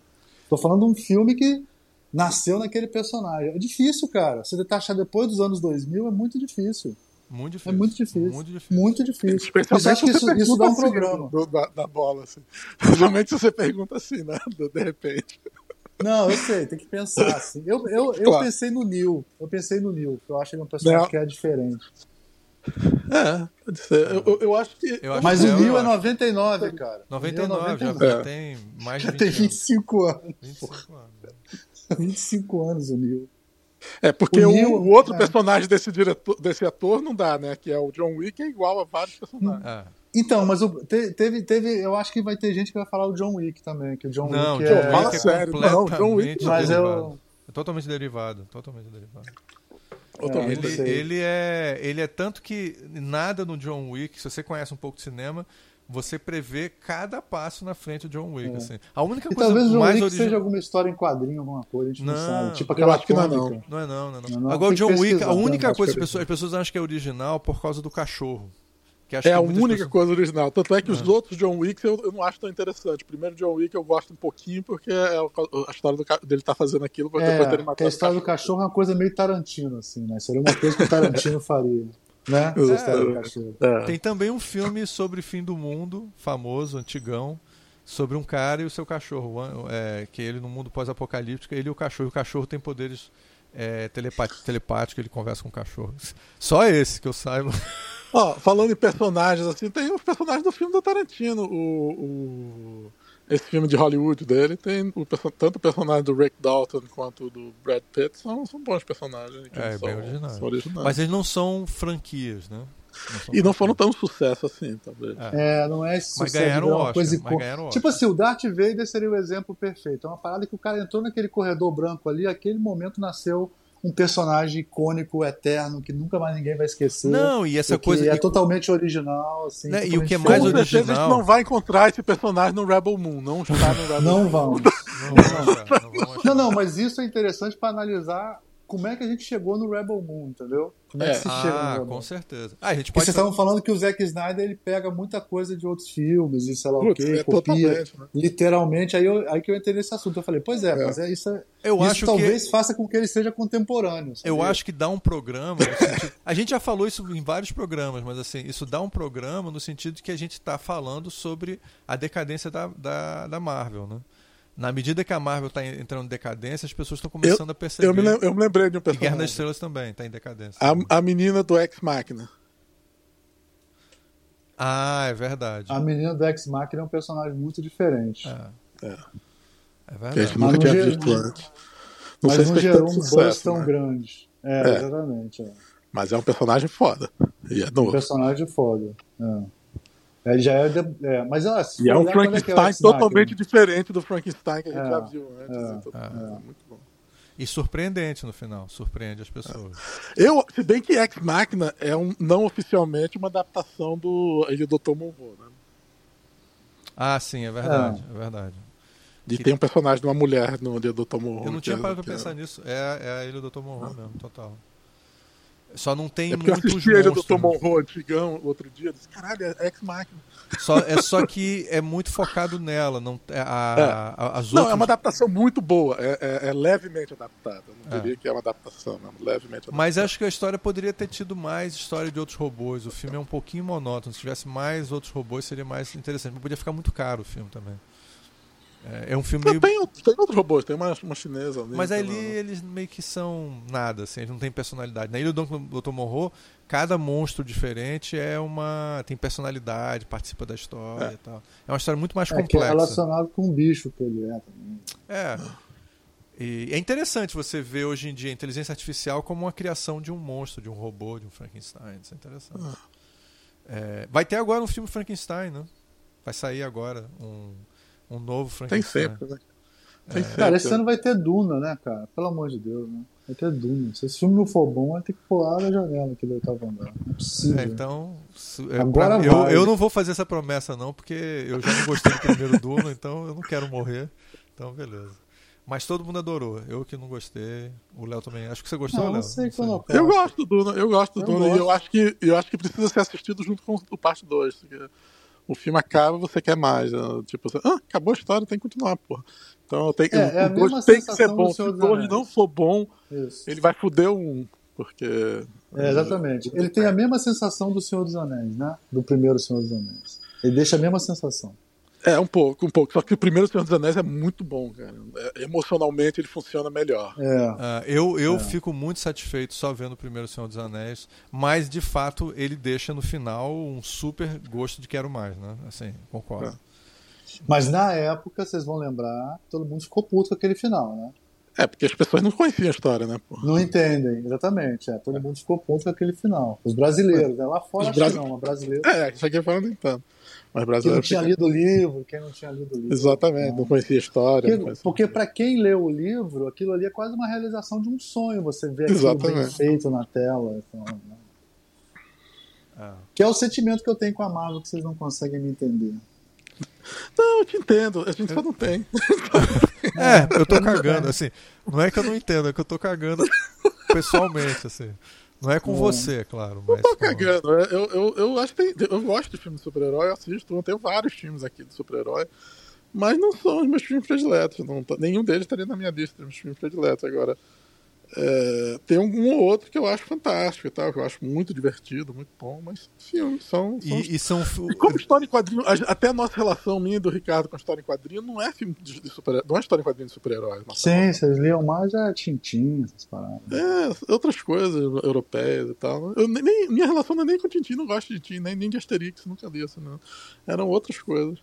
Tô falando de um filme que nasceu naquele personagem. É difícil, cara. Você achar depois dos anos 2000 é muito difícil. Muito difícil. É muito difícil. Muito difícil. Muito difícil. Especialmente Isso acho que isso, isso dá um assim, programa. do- da, da bola, assim. *laughs* Geralmente você pergunta assim, né? do- De repente. Não, eu sei, tem que pensar assim. Eu, eu, eu Claro. pensei no Neil. Eu pensei no Neil, que eu acho ele um personagem Não. que é diferente. É, pode ser. Eu, eu, acho que. Eu acho Mas que o eu Neil é acho. 99, cara. O Neil é 99, já, 99. já É. tem mais de Já 20 tem anos. 25 anos. 25 anos. 25 anos o Neil. É, porque O Neil- o outro é. personagem desse, diretor, desse ator não dá, né? Que é o John Wick, é igual a vários personagens. É. Então, mas o, te- teve, teve. Eu acho que vai ter gente que vai falar o John Wick também. Que o John Não, Wick John é. fala sério, é não, John completamente Wick. Mas eu-. É totalmente derivado, totalmente derivado. Não Ele, ele é, ele é tanto que nada no John Wick, se você conhece um pouco de cinema, você prevê cada passo na frente do John Wick. Assim. A única E coisa talvez o John mais Wick original. seja alguma história em quadrinho, alguma coisa, a gente não, Não, sabe. Tipo aquela acho que não é não. Não é não, não é não. Não, não, Agora o John Wick, a não, única coisa é as pessoas, as pessoas acham que é original por causa do cachorro. Que acho É que a única pessoas- coisa original. Tanto é que os outros John Wicks eu, eu não acho tão interessante. Primeiro John Wick eu gosto um pouquinho porque é a história do ca- dele tá fazendo aquilo pra depois É, que matado a história do cachorro é uma coisa meio Tarantino, assim, né? Seria uma coisa que o Tarantino faria. Né? *laughs* Cachorro. É. Tem também um filme sobre fim do mundo, famoso, antigão, sobre um cara e o seu cachorro. é, que ele no mundo pós-apocalíptico, ele e o cachorro. O cachorro tem poderes é, ele conversa com o cachorro. *laughs* Só esse que eu saiba. Ó, falando em personagens, assim, tem os personagens do filme do Tarantino. O, o- esse filme de Hollywood dele tem o, tanto o personagem do Rick Dalton quanto do Brad Pitt são, são bons personagens. que É, são, bem originais. são originais. Mas eles não são franquias, né? são E não foram tão sucesso assim, talvez. É. É, não é esse Mas sucesso ganharam Oscar, coisa mas ganharam Tipo assim, o Darth Vader seria o exemplo perfeito. É uma parada que o cara entrou naquele corredor branco ali, aquele momento nasceu um personagem icônico, eterno, que nunca mais ninguém vai esquecer. Não, e essa porque coisa. é e- totalmente original, assim. Né, e o totalmente que é mais diferente. certeza a gente original- não vai encontrar esse personagem no Rebel Moon. Não está no Rebel Não Moon. vamos. Não não achar. Não, não, mas isso é interessante para analisar como é que a gente chegou no Rebel Moon, entendeu? Como é, É. que se chega no Ah, Rebel com certeza. Ah, a gente Porque pode. vocês estavam falando que o Zack Snyder ele pega muita coisa de outros filmes e sei lá o Putz, quê, é copia né? literalmente. Aí, eu, aí que eu entrei nesse assunto. Eu falei, pois é, É. mas é isso, Eu isso acho que- talvez faça com que ele seja contemporâneo. Eu sabia? acho que dá um programa. no sentido- *laughs* A gente já falou isso em vários programas, mas assim, isso dá um programa no sentido de que a gente está falando sobre a decadência da, da, da Marvel, né? Na medida que a Marvel está entrando em decadência, as pessoas estão começando a perceber. Eu me, eu me lembrei de um E Guerra das personagem. Estrelas também está em decadência. A, a menina do Ex Machina. Ah, é verdade. A menina do Ex Machina é um personagem muito diferente. É, É. é Que a verdade. gente Mas nunca não tinha visto antes. Não mas sei se não gerou um sucesso, tão né? grande. É, É. exatamente. É. Mas é um personagem foda. E é Um novo. personagem foda. É. É, já é, é, mas ó, E é um é que é Frankenstein totalmente diferente do Frankenstein que a gente É, já viu antes. é, e. É, muito bom. E surpreendente no final, surpreende as pessoas. Eu, se bem que Ex Machina é um, não oficialmente uma adaptação do Ilha do Dr. Monroe, né? Ah, sim, é verdade, é verdade. E tem um personagem de uma mulher no Ilha do Dr. Monroe. Eu não que tinha parado pra que pensar nisso. É, é a Ilha do Dr. Monroe mesmo, total. Só não tem É eu muitos assisti a Ilha do. Dr. Monroe antigão outro dia. eu Disse, Caralho, é Ex Machina. Só, é só que é muito focado nela. Não, é, a, a- as Não, outras, é uma adaptação muito boa. É, é- é levemente adaptada. Não É. diria que é uma adaptação, não. Levemente adaptada. Mas acho que a história poderia ter tido mais história de outros robôs. O filme é um pouquinho monótono. Se tivesse mais outros robôs, seria mais interessante. Mas podia ficar muito caro o filme também. É, é um filme Não, meio. tem, outros- tem outros robôs, tem uma, uma chinesa ali. Mas ali uma- eles meio que são nada, assim, eles não têm personalidade. Na Ilha do Dr. Monroe, cada monstro diferente é uma. tem personalidade, participa da história É. e tal. É uma história muito mais É, que é complexa. relacionado com o bicho que ele é também. É. E é interessante você ver hoje em dia a inteligência artificial como uma criação de um monstro, de um robô, de um Frankenstein. Isso é interessante. Ah. É, vai ter agora um filme Frankenstein, né? Vai sair agora um, um novo Tem Frankenstein. sempre, né? É. Tem sempre. Cara, esse ano vai ter Duna, né, cara? Pelo amor de Deus, né? Vai ter Duna. Se esse filme não for bom, vai ter que pular da janela aqui do oitavo andar. Não é possível. É, então, é, Agora pra- eu, eu não vou fazer essa promessa não, porque eu já não gostei do primeiro Duna, então eu não quero morrer. Então, beleza. Mas todo mundo adorou. Eu que não gostei. O Léo também. Acho que você gostou, Não, Léo? não sei quando eu Eu gosto do Duna, eu gosto do Eu Duna e eu acho que eu acho que precisa ser assistido junto com o parte 2. porque O filme acaba, você quer mais. né? Tipo, você, ah, acabou a história, tem que continuar, porra. Então tem, É, é a o 2 mesma tem que ser bom. Se o Senhor dos 2 Anéis. não for bom, Isso. ele vai foder o 1. Porque. É, exatamente. Ele tem a mesma sensação do Senhor dos Anéis, né? Do primeiro Senhor dos Anéis. Ele deixa a mesma sensação. É, um pouco, um pouco. Só que o primeiro Senhor dos Anéis é muito bom, cara. É, emocionalmente ele funciona melhor. É. Ah, eu eu É. fico muito satisfeito só vendo o primeiro Senhor dos Anéis, mas de fato ele deixa no final um super gosto de quero mais, né? Assim, concordo. Mas na época, vocês vão lembrar, todo mundo ficou puto com aquele final, né? É, porque as pessoas não conheciam a história, né, pô? Não entendem, exatamente. É, todo mundo ficou puto com aquele final. Os brasileiros, né? Lá fora Os brasi- não, mas brasileiro. É, isso aqui falando nem Mas Quem não brasileiro. tinha lido o livro, quem não tinha lido o livro. Exatamente, não conhecia a história. não Porque, conhecia- porque para quem lê o livro, aquilo ali é quase uma realização de um sonho. Você vê aquilo bem Exatamente. feito na tela. então, né? Ah. Que é o sentimento que eu tenho com a Marvel que vocês não conseguem me entender. Não, eu te entendo, a gente só não tem. *laughs* É, eu tô cagando, assim. Não é que eu não entendo, é que eu tô cagando pessoalmente, assim. Não é com você, é claro. Mas Eu tô cagando. Eu, eu, eu acho que tem, eu gosto de filmes de super-herói, eu assisto, eu tenho vários filmes aqui de super-herói, mas não são os meus filmes prediletos. Não, tá- nenhum deles estaria na minha lista dos meus filmes prediletos. Agora, é, tem um ou outro que eu acho fantástico e tal, que eu acho muito divertido, muito bom, mas filmes são. são E, e são. E como história em quadrinho, a- até a nossa relação minha e do Ricardo com a história em quadrinho não é filme de, de super não é história em quadrinho de super-heróis. Sim, vocês liam mais é Tintin, essas paradas. É, outras coisas europeias e tal. Eu, nem- nem, minha relação não é nem com Tintin, não gosto de Tintin, nem, nem de Asterix, nunca li isso, não. Eram outras coisas.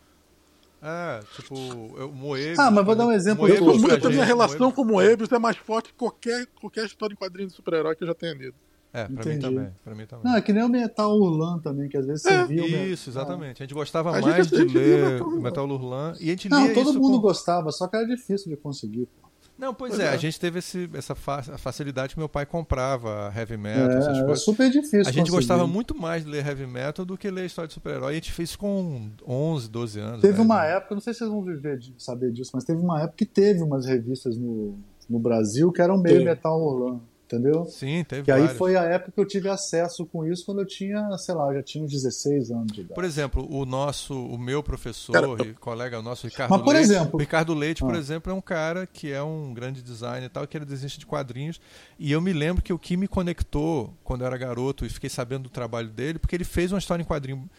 É, tipo, eu, Moebius. Ah, mas vou dar um por exemplo Moebius pra Muito, a minha relação Moebius- com o Moebius é mais forte que qualquer, qualquer história em quadrinho de super-herói que eu já tenha lido. É, pra mim também. Pra mim também. Não, é que nem o Metal Urlan também, que às vezes você É, Metal- Isso, exatamente. A gente gostava A mais gente- de ler Metal Lurlan e a gente Não, todo mundo com... gostava, só que era difícil de conseguir. pô. Não, pois, Pois é, é. a gente teve esse, essa fa- facilidade que meu pai comprava heavy metal, essas É, era coisas. super difícil. A gente conseguir. gostava muito mais de ler heavy metal do que ler história de super-herói. A gente fez com 11, 12 anos. Teve né? uma época, não sei se vocês vão viver de- saber disso, mas teve uma época que teve umas revistas no, no Brasil que eram meio Teve. Metal Urlan, entendeu? Sim, teve Que aí várias. foi a época que eu tive acesso com isso quando eu tinha, sei lá, eu já tinha uns 16 anos de idade. Por exemplo, o nosso, o meu professor Cara, e colega nosso, Ricardo Mas, por Leite. exemplo- Ricardo Leite, por Ah. exemplo, é um cara que é um grande designer e tal, que era desenhista de quadrinhos. E eu me lembro que o que me conectou quando eu era garoto e fiquei sabendo do trabalho dele, porque ele fez uma história em quadrinho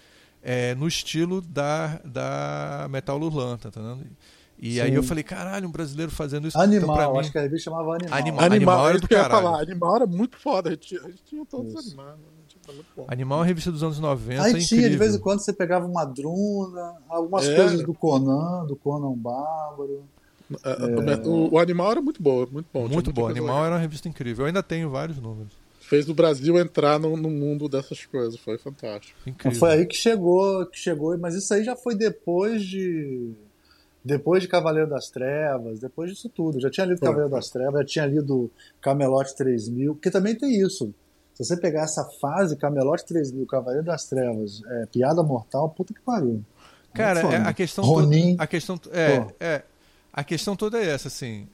é, no estilo da, da Metal Lurlan, tá entendendo? E Sim. aí eu falei, caralho, um brasileiro fazendo isso. Animal, então, mim, acho que a revista chamava Animal. Animal. Animal, era é isso do que eu ia caralho. falar. Animal era muito foda. A gente, a gente tinha todos os Isso. animais. né? Animal é uma revista dos anos 90. Aí tinha, de vez em quando você pegava uma druna, algumas É. coisas do Conan, do Conan Bárbaro. É, O, o Animal era muito bom, muito bom. Muito bom. Animal legal. era uma revista incrível. Eu ainda tenho vários números. fez o Brasil entrar no, no mundo dessas coisas. Foi fantástico. Incrível. Foi aí que chegou, que chegou, mas isso aí já foi depois de depois de Cavaleiro das Trevas, depois disso tudo. Já tinha lido foi. Cavaleiro das Trevas, já tinha lido Camelote 3000, porque também tem isso. Se você pegar essa fase, Camelote 3000, Cavaleiro das Trevas, é, Piada Mortal, puta que pariu. Cara, é, a questão Ronin, toda, a questão é, é, a questão toda é essa assim.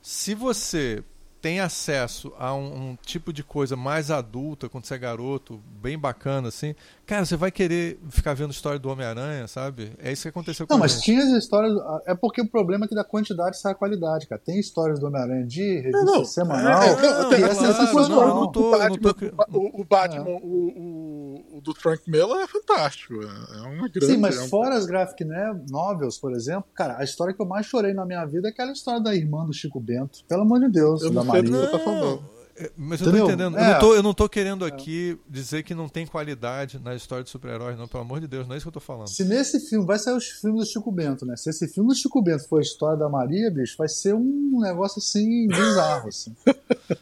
Se você tem acesso a um, um, tipo de coisa mais adulta quando você é garoto, bem bacana, assim, cara, você vai querer ficar vendo história do Homem-Aranha, sabe? É isso que aconteceu com Não, mas tinha as histórias. É porque o problema é que da quantidade sai a qualidade, cara. Tem histórias do Homem-Aranha de revista não, não. semanal. É, não, é, é. Não, eu não tô, o Batman, o, o, Batman é. o, o, do Frank Miller é fantástico. É, é uma grande. Sim, mas é um... fora as graphic novels, por exemplo, cara, a história que eu mais chorei na minha vida é aquela história da irmã do Chico Bento. Pelo amor de Deus, eu da Não, tá falando. É, mas eu tô entendendo. É. Eu, não tô, eu não tô querendo aqui dizer que não tem qualidade na história de super-heróis, não, pelo amor de Deus, não é isso que eu tô falando. Se nesse filme, vai sair os filmes do Chico Bento, né? Se esse filme do Chico Bento for a história da Maria, bicho, vai ser um negócio assim, bizarro, assim.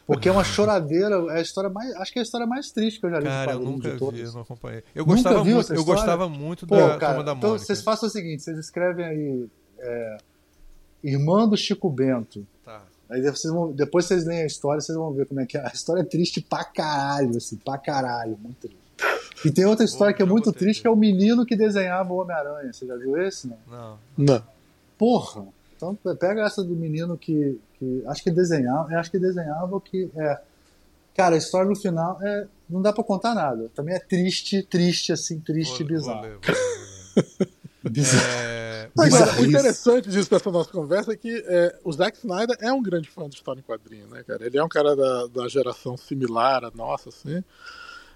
Porque é uma choradeira, é a história mais. Acho que é a história mais triste que eu já li Cara, eu nunca vi, eu não acompanhei. Eu gostava muito, eu gostava muito Pô, da cara, da então Mônica. vocês façam o seguinte, vocês escrevem aí. É, Irmã do Chico Bento. Aí vocês vão, depois vocês leem a história, vocês vão ver como é que é. A história é triste pra caralho, assim, pra caralho, muito triste. E tem outra história que é muito triste, que é o menino que desenhava o Homem-Aranha. Você já viu esse? Não. Não. Não. Porra! Então pega essa do menino que, que acho que desenhava, acho que desenhava o que é. Cara, a história no final é, não dá pra contar nada. Também é triste, triste assim, triste e bizarro. Vou ler, vou ler. *laughs* É... Mas, o interessante disso dessa nossa conversa é que é, o Zack Snyder é um grande fã de história em quadrinho, né, cara? Ele é um cara da, da geração similar à nossa, assim.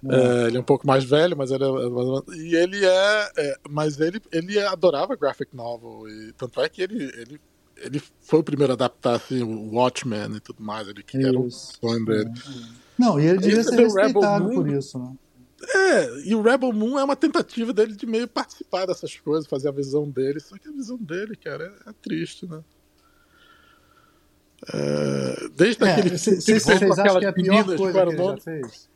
É, ele é um pouco mais velho, mas ele é, e ele é, é, mas ele ele adorava graphic novel e tanto é que ele ele ele foi o primeiro a adaptar assim, o Watchmen e tudo mais, ele que era um sonho dele. Não, e ele devia ser respeitado por isso, né? É, e o Rebel Moon é uma tentativa dele de meio participar dessas coisas, fazer a visão dele. Só que a visão dele, cara, é, é triste, né? É, desde é, aquele cê, cê, Vocês acham que é a pior coisa que ele já fez?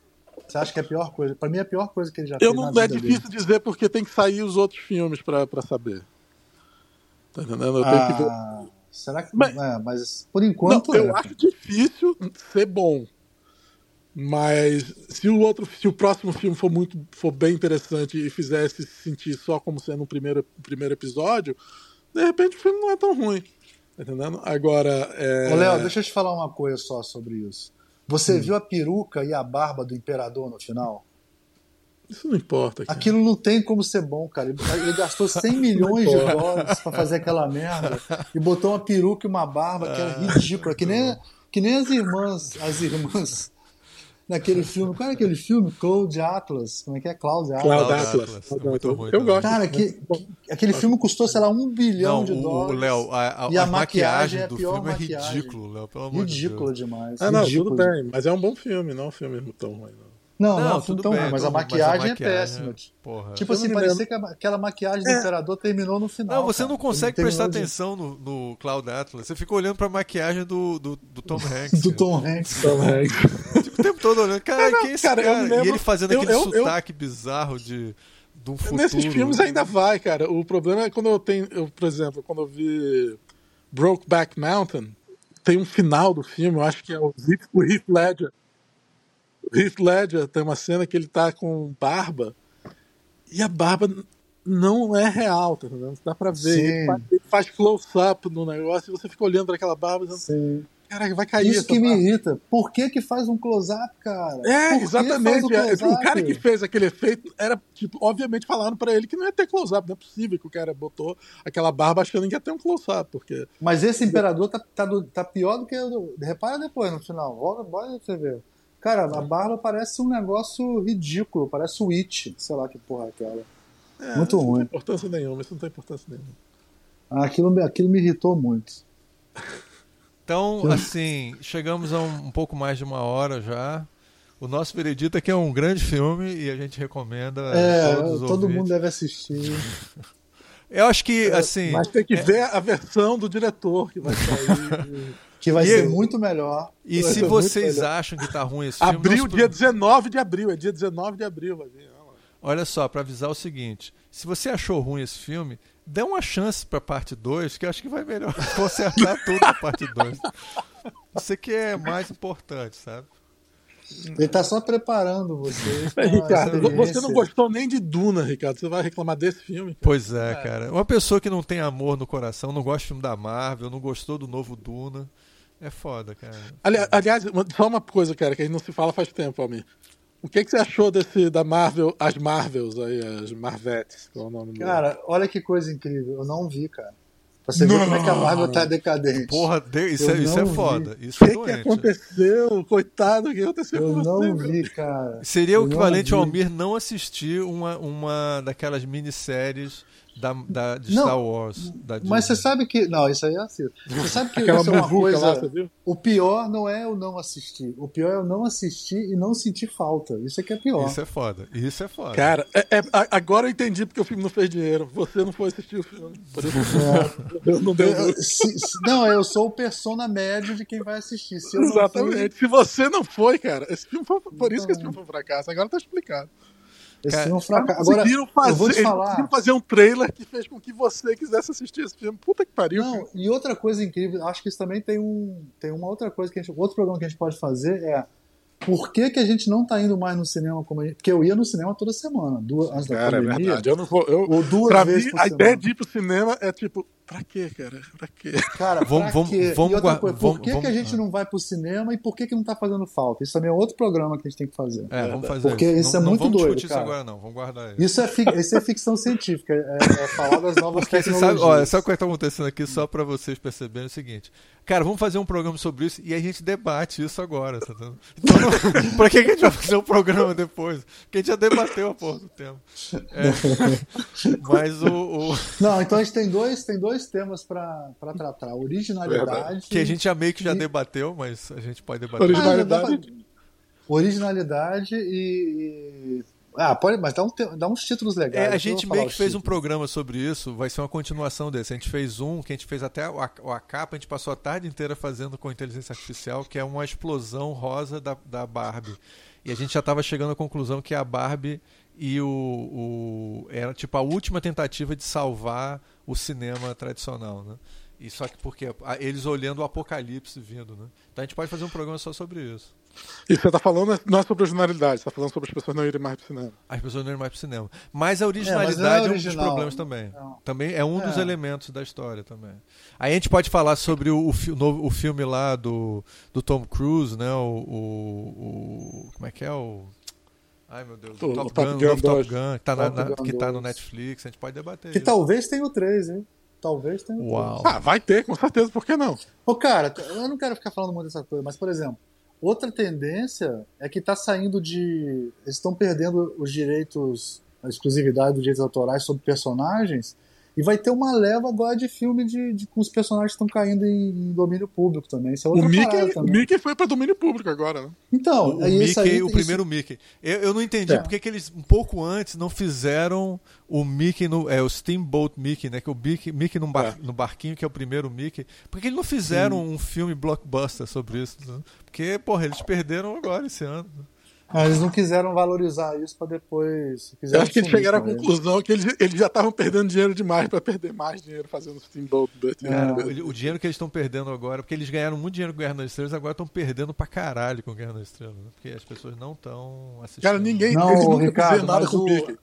Você acha que é a pior coisa? Pra mim é a pior coisa que ele já Eu fez. Não, é difícil dele. dizer porque tem que sair os outros filmes pra, pra saber. Tá entendendo? Eu ah, tenho que ver. Ah, será que. Mas, é, mas por enquanto. Não, eu acho difícil ser bom. Mas se o outro, se o próximo filme for muito, for bem interessante e fizesse se sentir só como sendo um primeiro, primeiro episódio, de repente o filme não é tão ruim. Tá entendendo? Agora. É... Ô, Léo, deixa eu te falar uma coisa só sobre isso. Você hum. viu a peruca e a barba do imperador no final? Isso não importa. Cara. Aquilo não tem como ser bom, cara. Ele, gastou 100 *laughs* milhões de dólares para fazer aquela merda e botou uma peruca e uma barba que era ah, ridícula, que nem, que nem as irmãs, as irmãs naquele *laughs* filme. Qual é aquele filme? Cloud Atlas. Como é que é? Cloud Atlas. Cloud Atlas. Atlas. Muito ruim, eu gosto. Cara, que, aquele filme custou, sei lá, um bilhão Não, de dólares. O Léo, a, a, e a, a maquiagem, maquiagem do filme é ridículo, Léo, pelo amor Ridículo de Deus. demais. Ah, não, ridículo. tudo bem. Mas é um bom filme, não é um filme tão ruim, não. Não, não, não tudo tão bem, mas, a maquiagem, mas a maquiagem é péssima. Porra. Tipo assim, parecia que aquela maquiagem do é. Imperador terminou no final. Não, você cara. não consegue prestar de... atenção no, no Cloud Atlas. Você fica olhando pra maquiagem do, do, do Tom *laughs* Hanks. do Tom Hanks. Tom Hanks. *laughs* o tempo todo olhando. Cara, não, quem é esse cara? cara? Lembro... E ele fazendo eu, aquele eu, sotaque eu... bizarro de. Do futuro. Nesses filmes ainda vai, cara. O problema é quando eu tenho, eu, por exemplo, quando eu vi Brokeback Mountain, tem um final do filme, eu acho que é o Heath Ledger o Heath Ledger tem uma cena que ele tá com barba e a barba não é real, tá entendendo? Dá pra ver. Ele faz, ele faz close-up no negócio e você fica olhando para aquela barba dizendo, Sim. Caraca, vai cair Isso que barba. me irrita. Por que que faz um close-up, cara? É, exatamente. Um é, o cara que fez aquele efeito era, tipo, obviamente falaram para ele que não ia ter close-up. Não é possível que o cara botou aquela barba achando que ia ter um close-up, porque... Mas esse imperador tá, tá, do, tá pior do que... O, repara depois, no final. Volta, bora você ver. Cara, a barba parece um negócio ridículo, parece o It, sei lá que porra é aquela. É, muito ruim. Não tem importância nenhuma, isso não tem importância nenhuma. Ah, aquilo, aquilo me irritou muito. *laughs* Então, assim, chegamos a um, um, pouco mais de uma hora já. O nosso veredito é que é um grande filme e a gente recomenda. É, todo mundo deve assistir. Eu acho que, assim. Mas tem que é... ver a versão do diretor que vai sair. *laughs* Que vai E ser muito melhor. E se vocês acham que tá ruim esse filme. Abril, dia 19 de abril. É dia 19 de abril, vai vir. Olha só, pra avisar o seguinte: se você achou ruim esse filme, dê uma chance pra parte 2, que eu acho que vai melhor *laughs* consertar tudo na parte 2. Isso aqui é mais importante, sabe? Ele tá só preparando vocês. É, Ricardo, vo- você não gostou nem de Duna, Ricardo. Você vai reclamar desse filme? cara? Pois é, cara. Uma pessoa que não tem amor no coração, não gosta de filme da Marvel, não gostou do novo Duna, é foda, cara. Ali- aliás, só uma coisa, cara, que a gente não se fala faz tempo, Almir. O que, que você achou desse da Marvel, as Marvels aí, as Marvettes, qual é o nome do- Cara, olha que coisa incrível. Eu não vi, cara. Pra você ver Não. como é que a Marvel tá decadente. Porra, de- isso, é, isso é foda. Isso O é que, que doente. aconteceu? Coitado, o que aconteceu Eu com você? não meu? vi, cara. Seria o equivalente ao. Almir não assistir uma, uma daquelas minisséries da, da, de Não, Star Wars. Da Mas você sabe que. Não, isso aí é assim. Você sabe que Aquela isso é uma coisa. lá, você viu? O pior não é eu não assistir. O pior é eu não assistir e não sentir falta. Isso é que é pior. Isso é foda. Isso é foda. Cara, é- é- agora eu entendi porque o filme não fez dinheiro. Você não foi assistir o filme. Por isso eu não deu Eu- se- se- não, eu sou o persona médio de quem vai assistir. Se eu não fui, Exatamente. Se você não foi, cara, esse filme foi. Por isso que esse Então. filme foi um fracasso. Agora tá explicado. Esse filme é um fracasso. Agora, fazer, eu vou te falar. conseguiram fazer um trailer que fez com que você quisesse assistir esse filme. Puta que pariu. Não, cara. e outra coisa incrível, acho que isso também tem um tem uma outra coisa que a gente, outro programa que a gente pode fazer é por que, que a gente não tá indo mais no cinema como a gente, porque eu ia no cinema toda semana, duas antes da Cara, é pandemia, verdade. Eu não vou. Eu, ou duas pra vezes mim, a semana. ideia de ir pro cinema é tipo, pra quê, cara? Pra quê? Cara, Vamos- pra vamos- quê? vamos e outra coisa, por vamos- que, que a vamos- gente não vai pro cinema e por que, que não tá fazendo falta? Isso também é outro programa que a gente tem que fazer. É, vamos fazer Porque isso. isso não, é não muito vamos doido, discutir isso cara. agora, não. Vamos guardar isso. Isso é, fi- isso é ficção científica, é, é falar das novas Porque tecnologias. sabe, olha, sabe o que está acontecendo aqui só para vocês perceberem o seguinte. Cara, vamos fazer um programa sobre isso e a gente debate isso agora, tá entendendo? Então, não, *laughs* pra que que a gente vai fazer um programa depois? Porque a gente já debateu a porra do tema. É, *laughs* mas o, o- Não, então a gente tem dois, tem dois temas pra pra tratar: originalidade. que a gente já meio que já E- debateu, mas a gente pode debater. Origi- Ah, Originalidade. pra- Originalidade e. Ah, pode, mas dá, um dá uns títulos legais. É, a gente meio que fez um títulos. programa sobre isso, vai ser uma continuação desse. A gente fez um, que a gente fez até a, a capa, a gente passou a tarde inteira fazendo com inteligência artificial, que é uma explosão rosa da, da Barbie. E a gente já estava chegando à conclusão que a Barbie e o, o. Era tipo a última tentativa de salvar o cinema tradicional, né? E só que porque a- eles olhando o apocalipse vindo, né? Então a gente pode fazer um programa só sobre isso. E você tá falando não é sobre originalidade, você tá falando sobre as pessoas não irem mais pro cinema. As pessoas não irem mais pro cinema. Mas a É, originalidade mas não é é, um dos original. problemas também. Não. Também é um dos É. elementos da história também. Aí a gente pode falar sobre o, o, o filme lá do, do Tom Cruise, né? O, o- o- Como é que é o. Ai meu Deus, o O Top, Top Gun, Gun novo Top 2. Gun, que tá, na- Top na- Gun que tá no 2. Netflix, a gente pode debater Que isso. talvez tenha o 3, hein? Talvez tenha o 3. Uau. Ah, vai ter, com certeza, por que não? Ô, cara, eu não quero ficar falando muito dessa coisa, mas, por exemplo, outra tendência é que tá saindo de. Eles estão perdendo os direitos, a exclusividade dos direitos autorais sobre personagens. E vai ter uma leva agora de filme de, de- com os personagens que estão caindo em, em domínio público também. Isso é outra O Mickey, o também. Mickey foi pra domínio público agora, né? Então, O, aí isso Mickey, aí- o isso- primeiro Mickey. Eu, eu não entendi É. porque que eles, um pouco antes, não fizeram o Mickey no. É, o Steamboat Mickey, né? Que é o Mickey, Mickey no, bar- É. no barquinho, que é o primeiro Mickey. Por que eles não fizeram um filme blockbuster sobre isso? né? Porque, porra, eles perderam agora esse ano. Ah, eles não quiseram valorizar isso pra depois. Eu acho que eles chegaram à conclusão que eles, eles já estavam perdendo dinheiro demais pra perder mais dinheiro fazendo Steamboat Butt. Cara, É. o, o dinheiro que eles estão perdendo agora, porque eles ganharam muito dinheiro com Guerra nas Estrelas, agora estão perdendo pra caralho com Guerra nas Estrelas. Né? Porque as pessoas não estão assistindo. Cara, ninguém. Não, eles nunca Ricardo, faziam nada mas com o Mickey.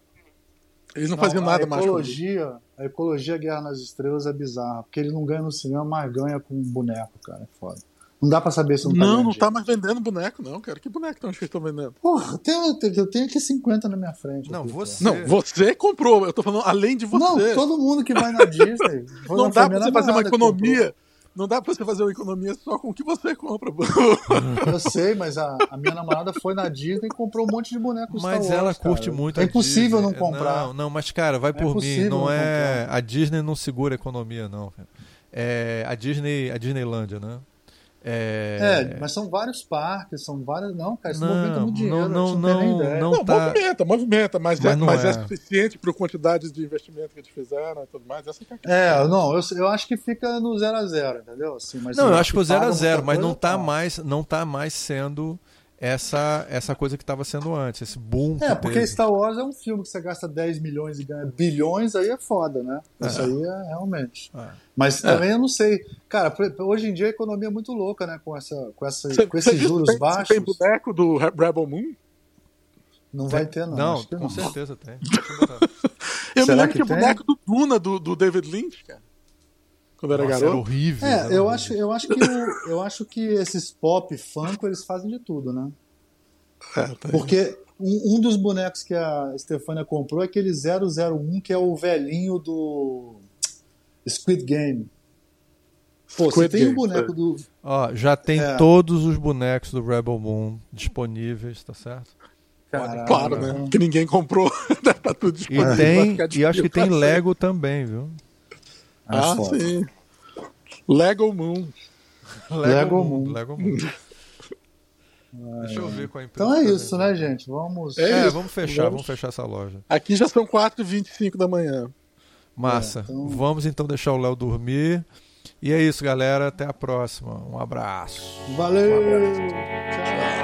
Eles não, Não, faziam nada a mais com o Mickey. ecologia, A ecologia Guerra nas Estrelas é bizarra, porque ele não ganha no cinema, mas ganha com um boneco, cara. É foda. Não dá pra saber se não tá Não, ganhando não tá mais vendendo boneco, não, cara. Que boneco estão estão vendendo? Porra, eu tenho, eu tenho aqui 50 na minha frente. Não, aqui, você- Não, você comprou. Eu tô falando além de cara. Não, você. todo mundo que vai na *laughs* Disney. Não dá pra você fazer uma que economia. Não dá pra você fazer uma economia só com o que você compra. *laughs* Eu sei, mas a, a minha namorada foi na Disney e comprou um monte de bonecos Star Mas Wars, ela cara. curte muito É a impossível Disney. não comprar. Não, não, mas cara, vai por mim. Não não é. comprar. A Disney não segura a economia, não. cara. É a Disney, a Disneylândia, né? É... É, mas são vários parques, são vários. Não, cara, isso Não, movimenta muito dinheiro. não, não, tem nem não, ideia. não. Não, tá- movimenta, movimenta, mas, Mas é, não mas é. é. suficiente para a quantidade de investimento que eles fizeram e tudo mais. Essa que é. É, não, eu, eu acho que fica no 0 a 0 entendeu? Assim, mas Não, eu acho que o 0 a pagam 0 muita mas não tá. mais, não tá mais sendo essa essa coisa que estava sendo antes, esse boom É, porque teve. Star Wars é um filme que você gasta 10 milhões e ganha bilhões, aí é foda, né? Isso É. aí é realmente. É. Mas também eu não sei. Cara, hoje em dia a economia é muito louca, né? Com, essa, com, essa, Você- com esses juros tem, baixos. tem boneco do Re- Rebel Moon? Não vai ter, não. Não, com não. certeza tem. *laughs* Eu Será me lembro que que, o tem? boneco do Duna, do, do David Lynch, cara. Quando era Nossa, era garoto. horrível. É, era eu horrível. acho, eu, acho que o- eu acho que esses pop funko eles fazem de tudo, né? É, tá. Porque um, um dos bonecos que a Stefania comprou é aquele 001, que é o velhinho do Squid Game. Pô, você Squid tem o Game, boneco é. do. Ó, já tem É. todos os bonecos do Rebel Moon disponíveis, tá certo? Caralho, Claro, né? Que ninguém comprou. *laughs* tá tudo E disponível. vai tem, e acho que tem. Lego também, viu? Ah, foda. sim. Lego Moon. *laughs* Lego Moon. Lego Moon. *laughs* Deixa eu ver qual é a empresa. Então é isso, vendendo. né, gente? Vamos. É É, vamos fechar, Vamos- vamos fechar essa loja. Aqui já são 4h25 da manhã. Massa. É, então- Vamos então deixar o Léo dormir. E é isso, galera. Até a próxima. Um abraço. Valeu! Tchau!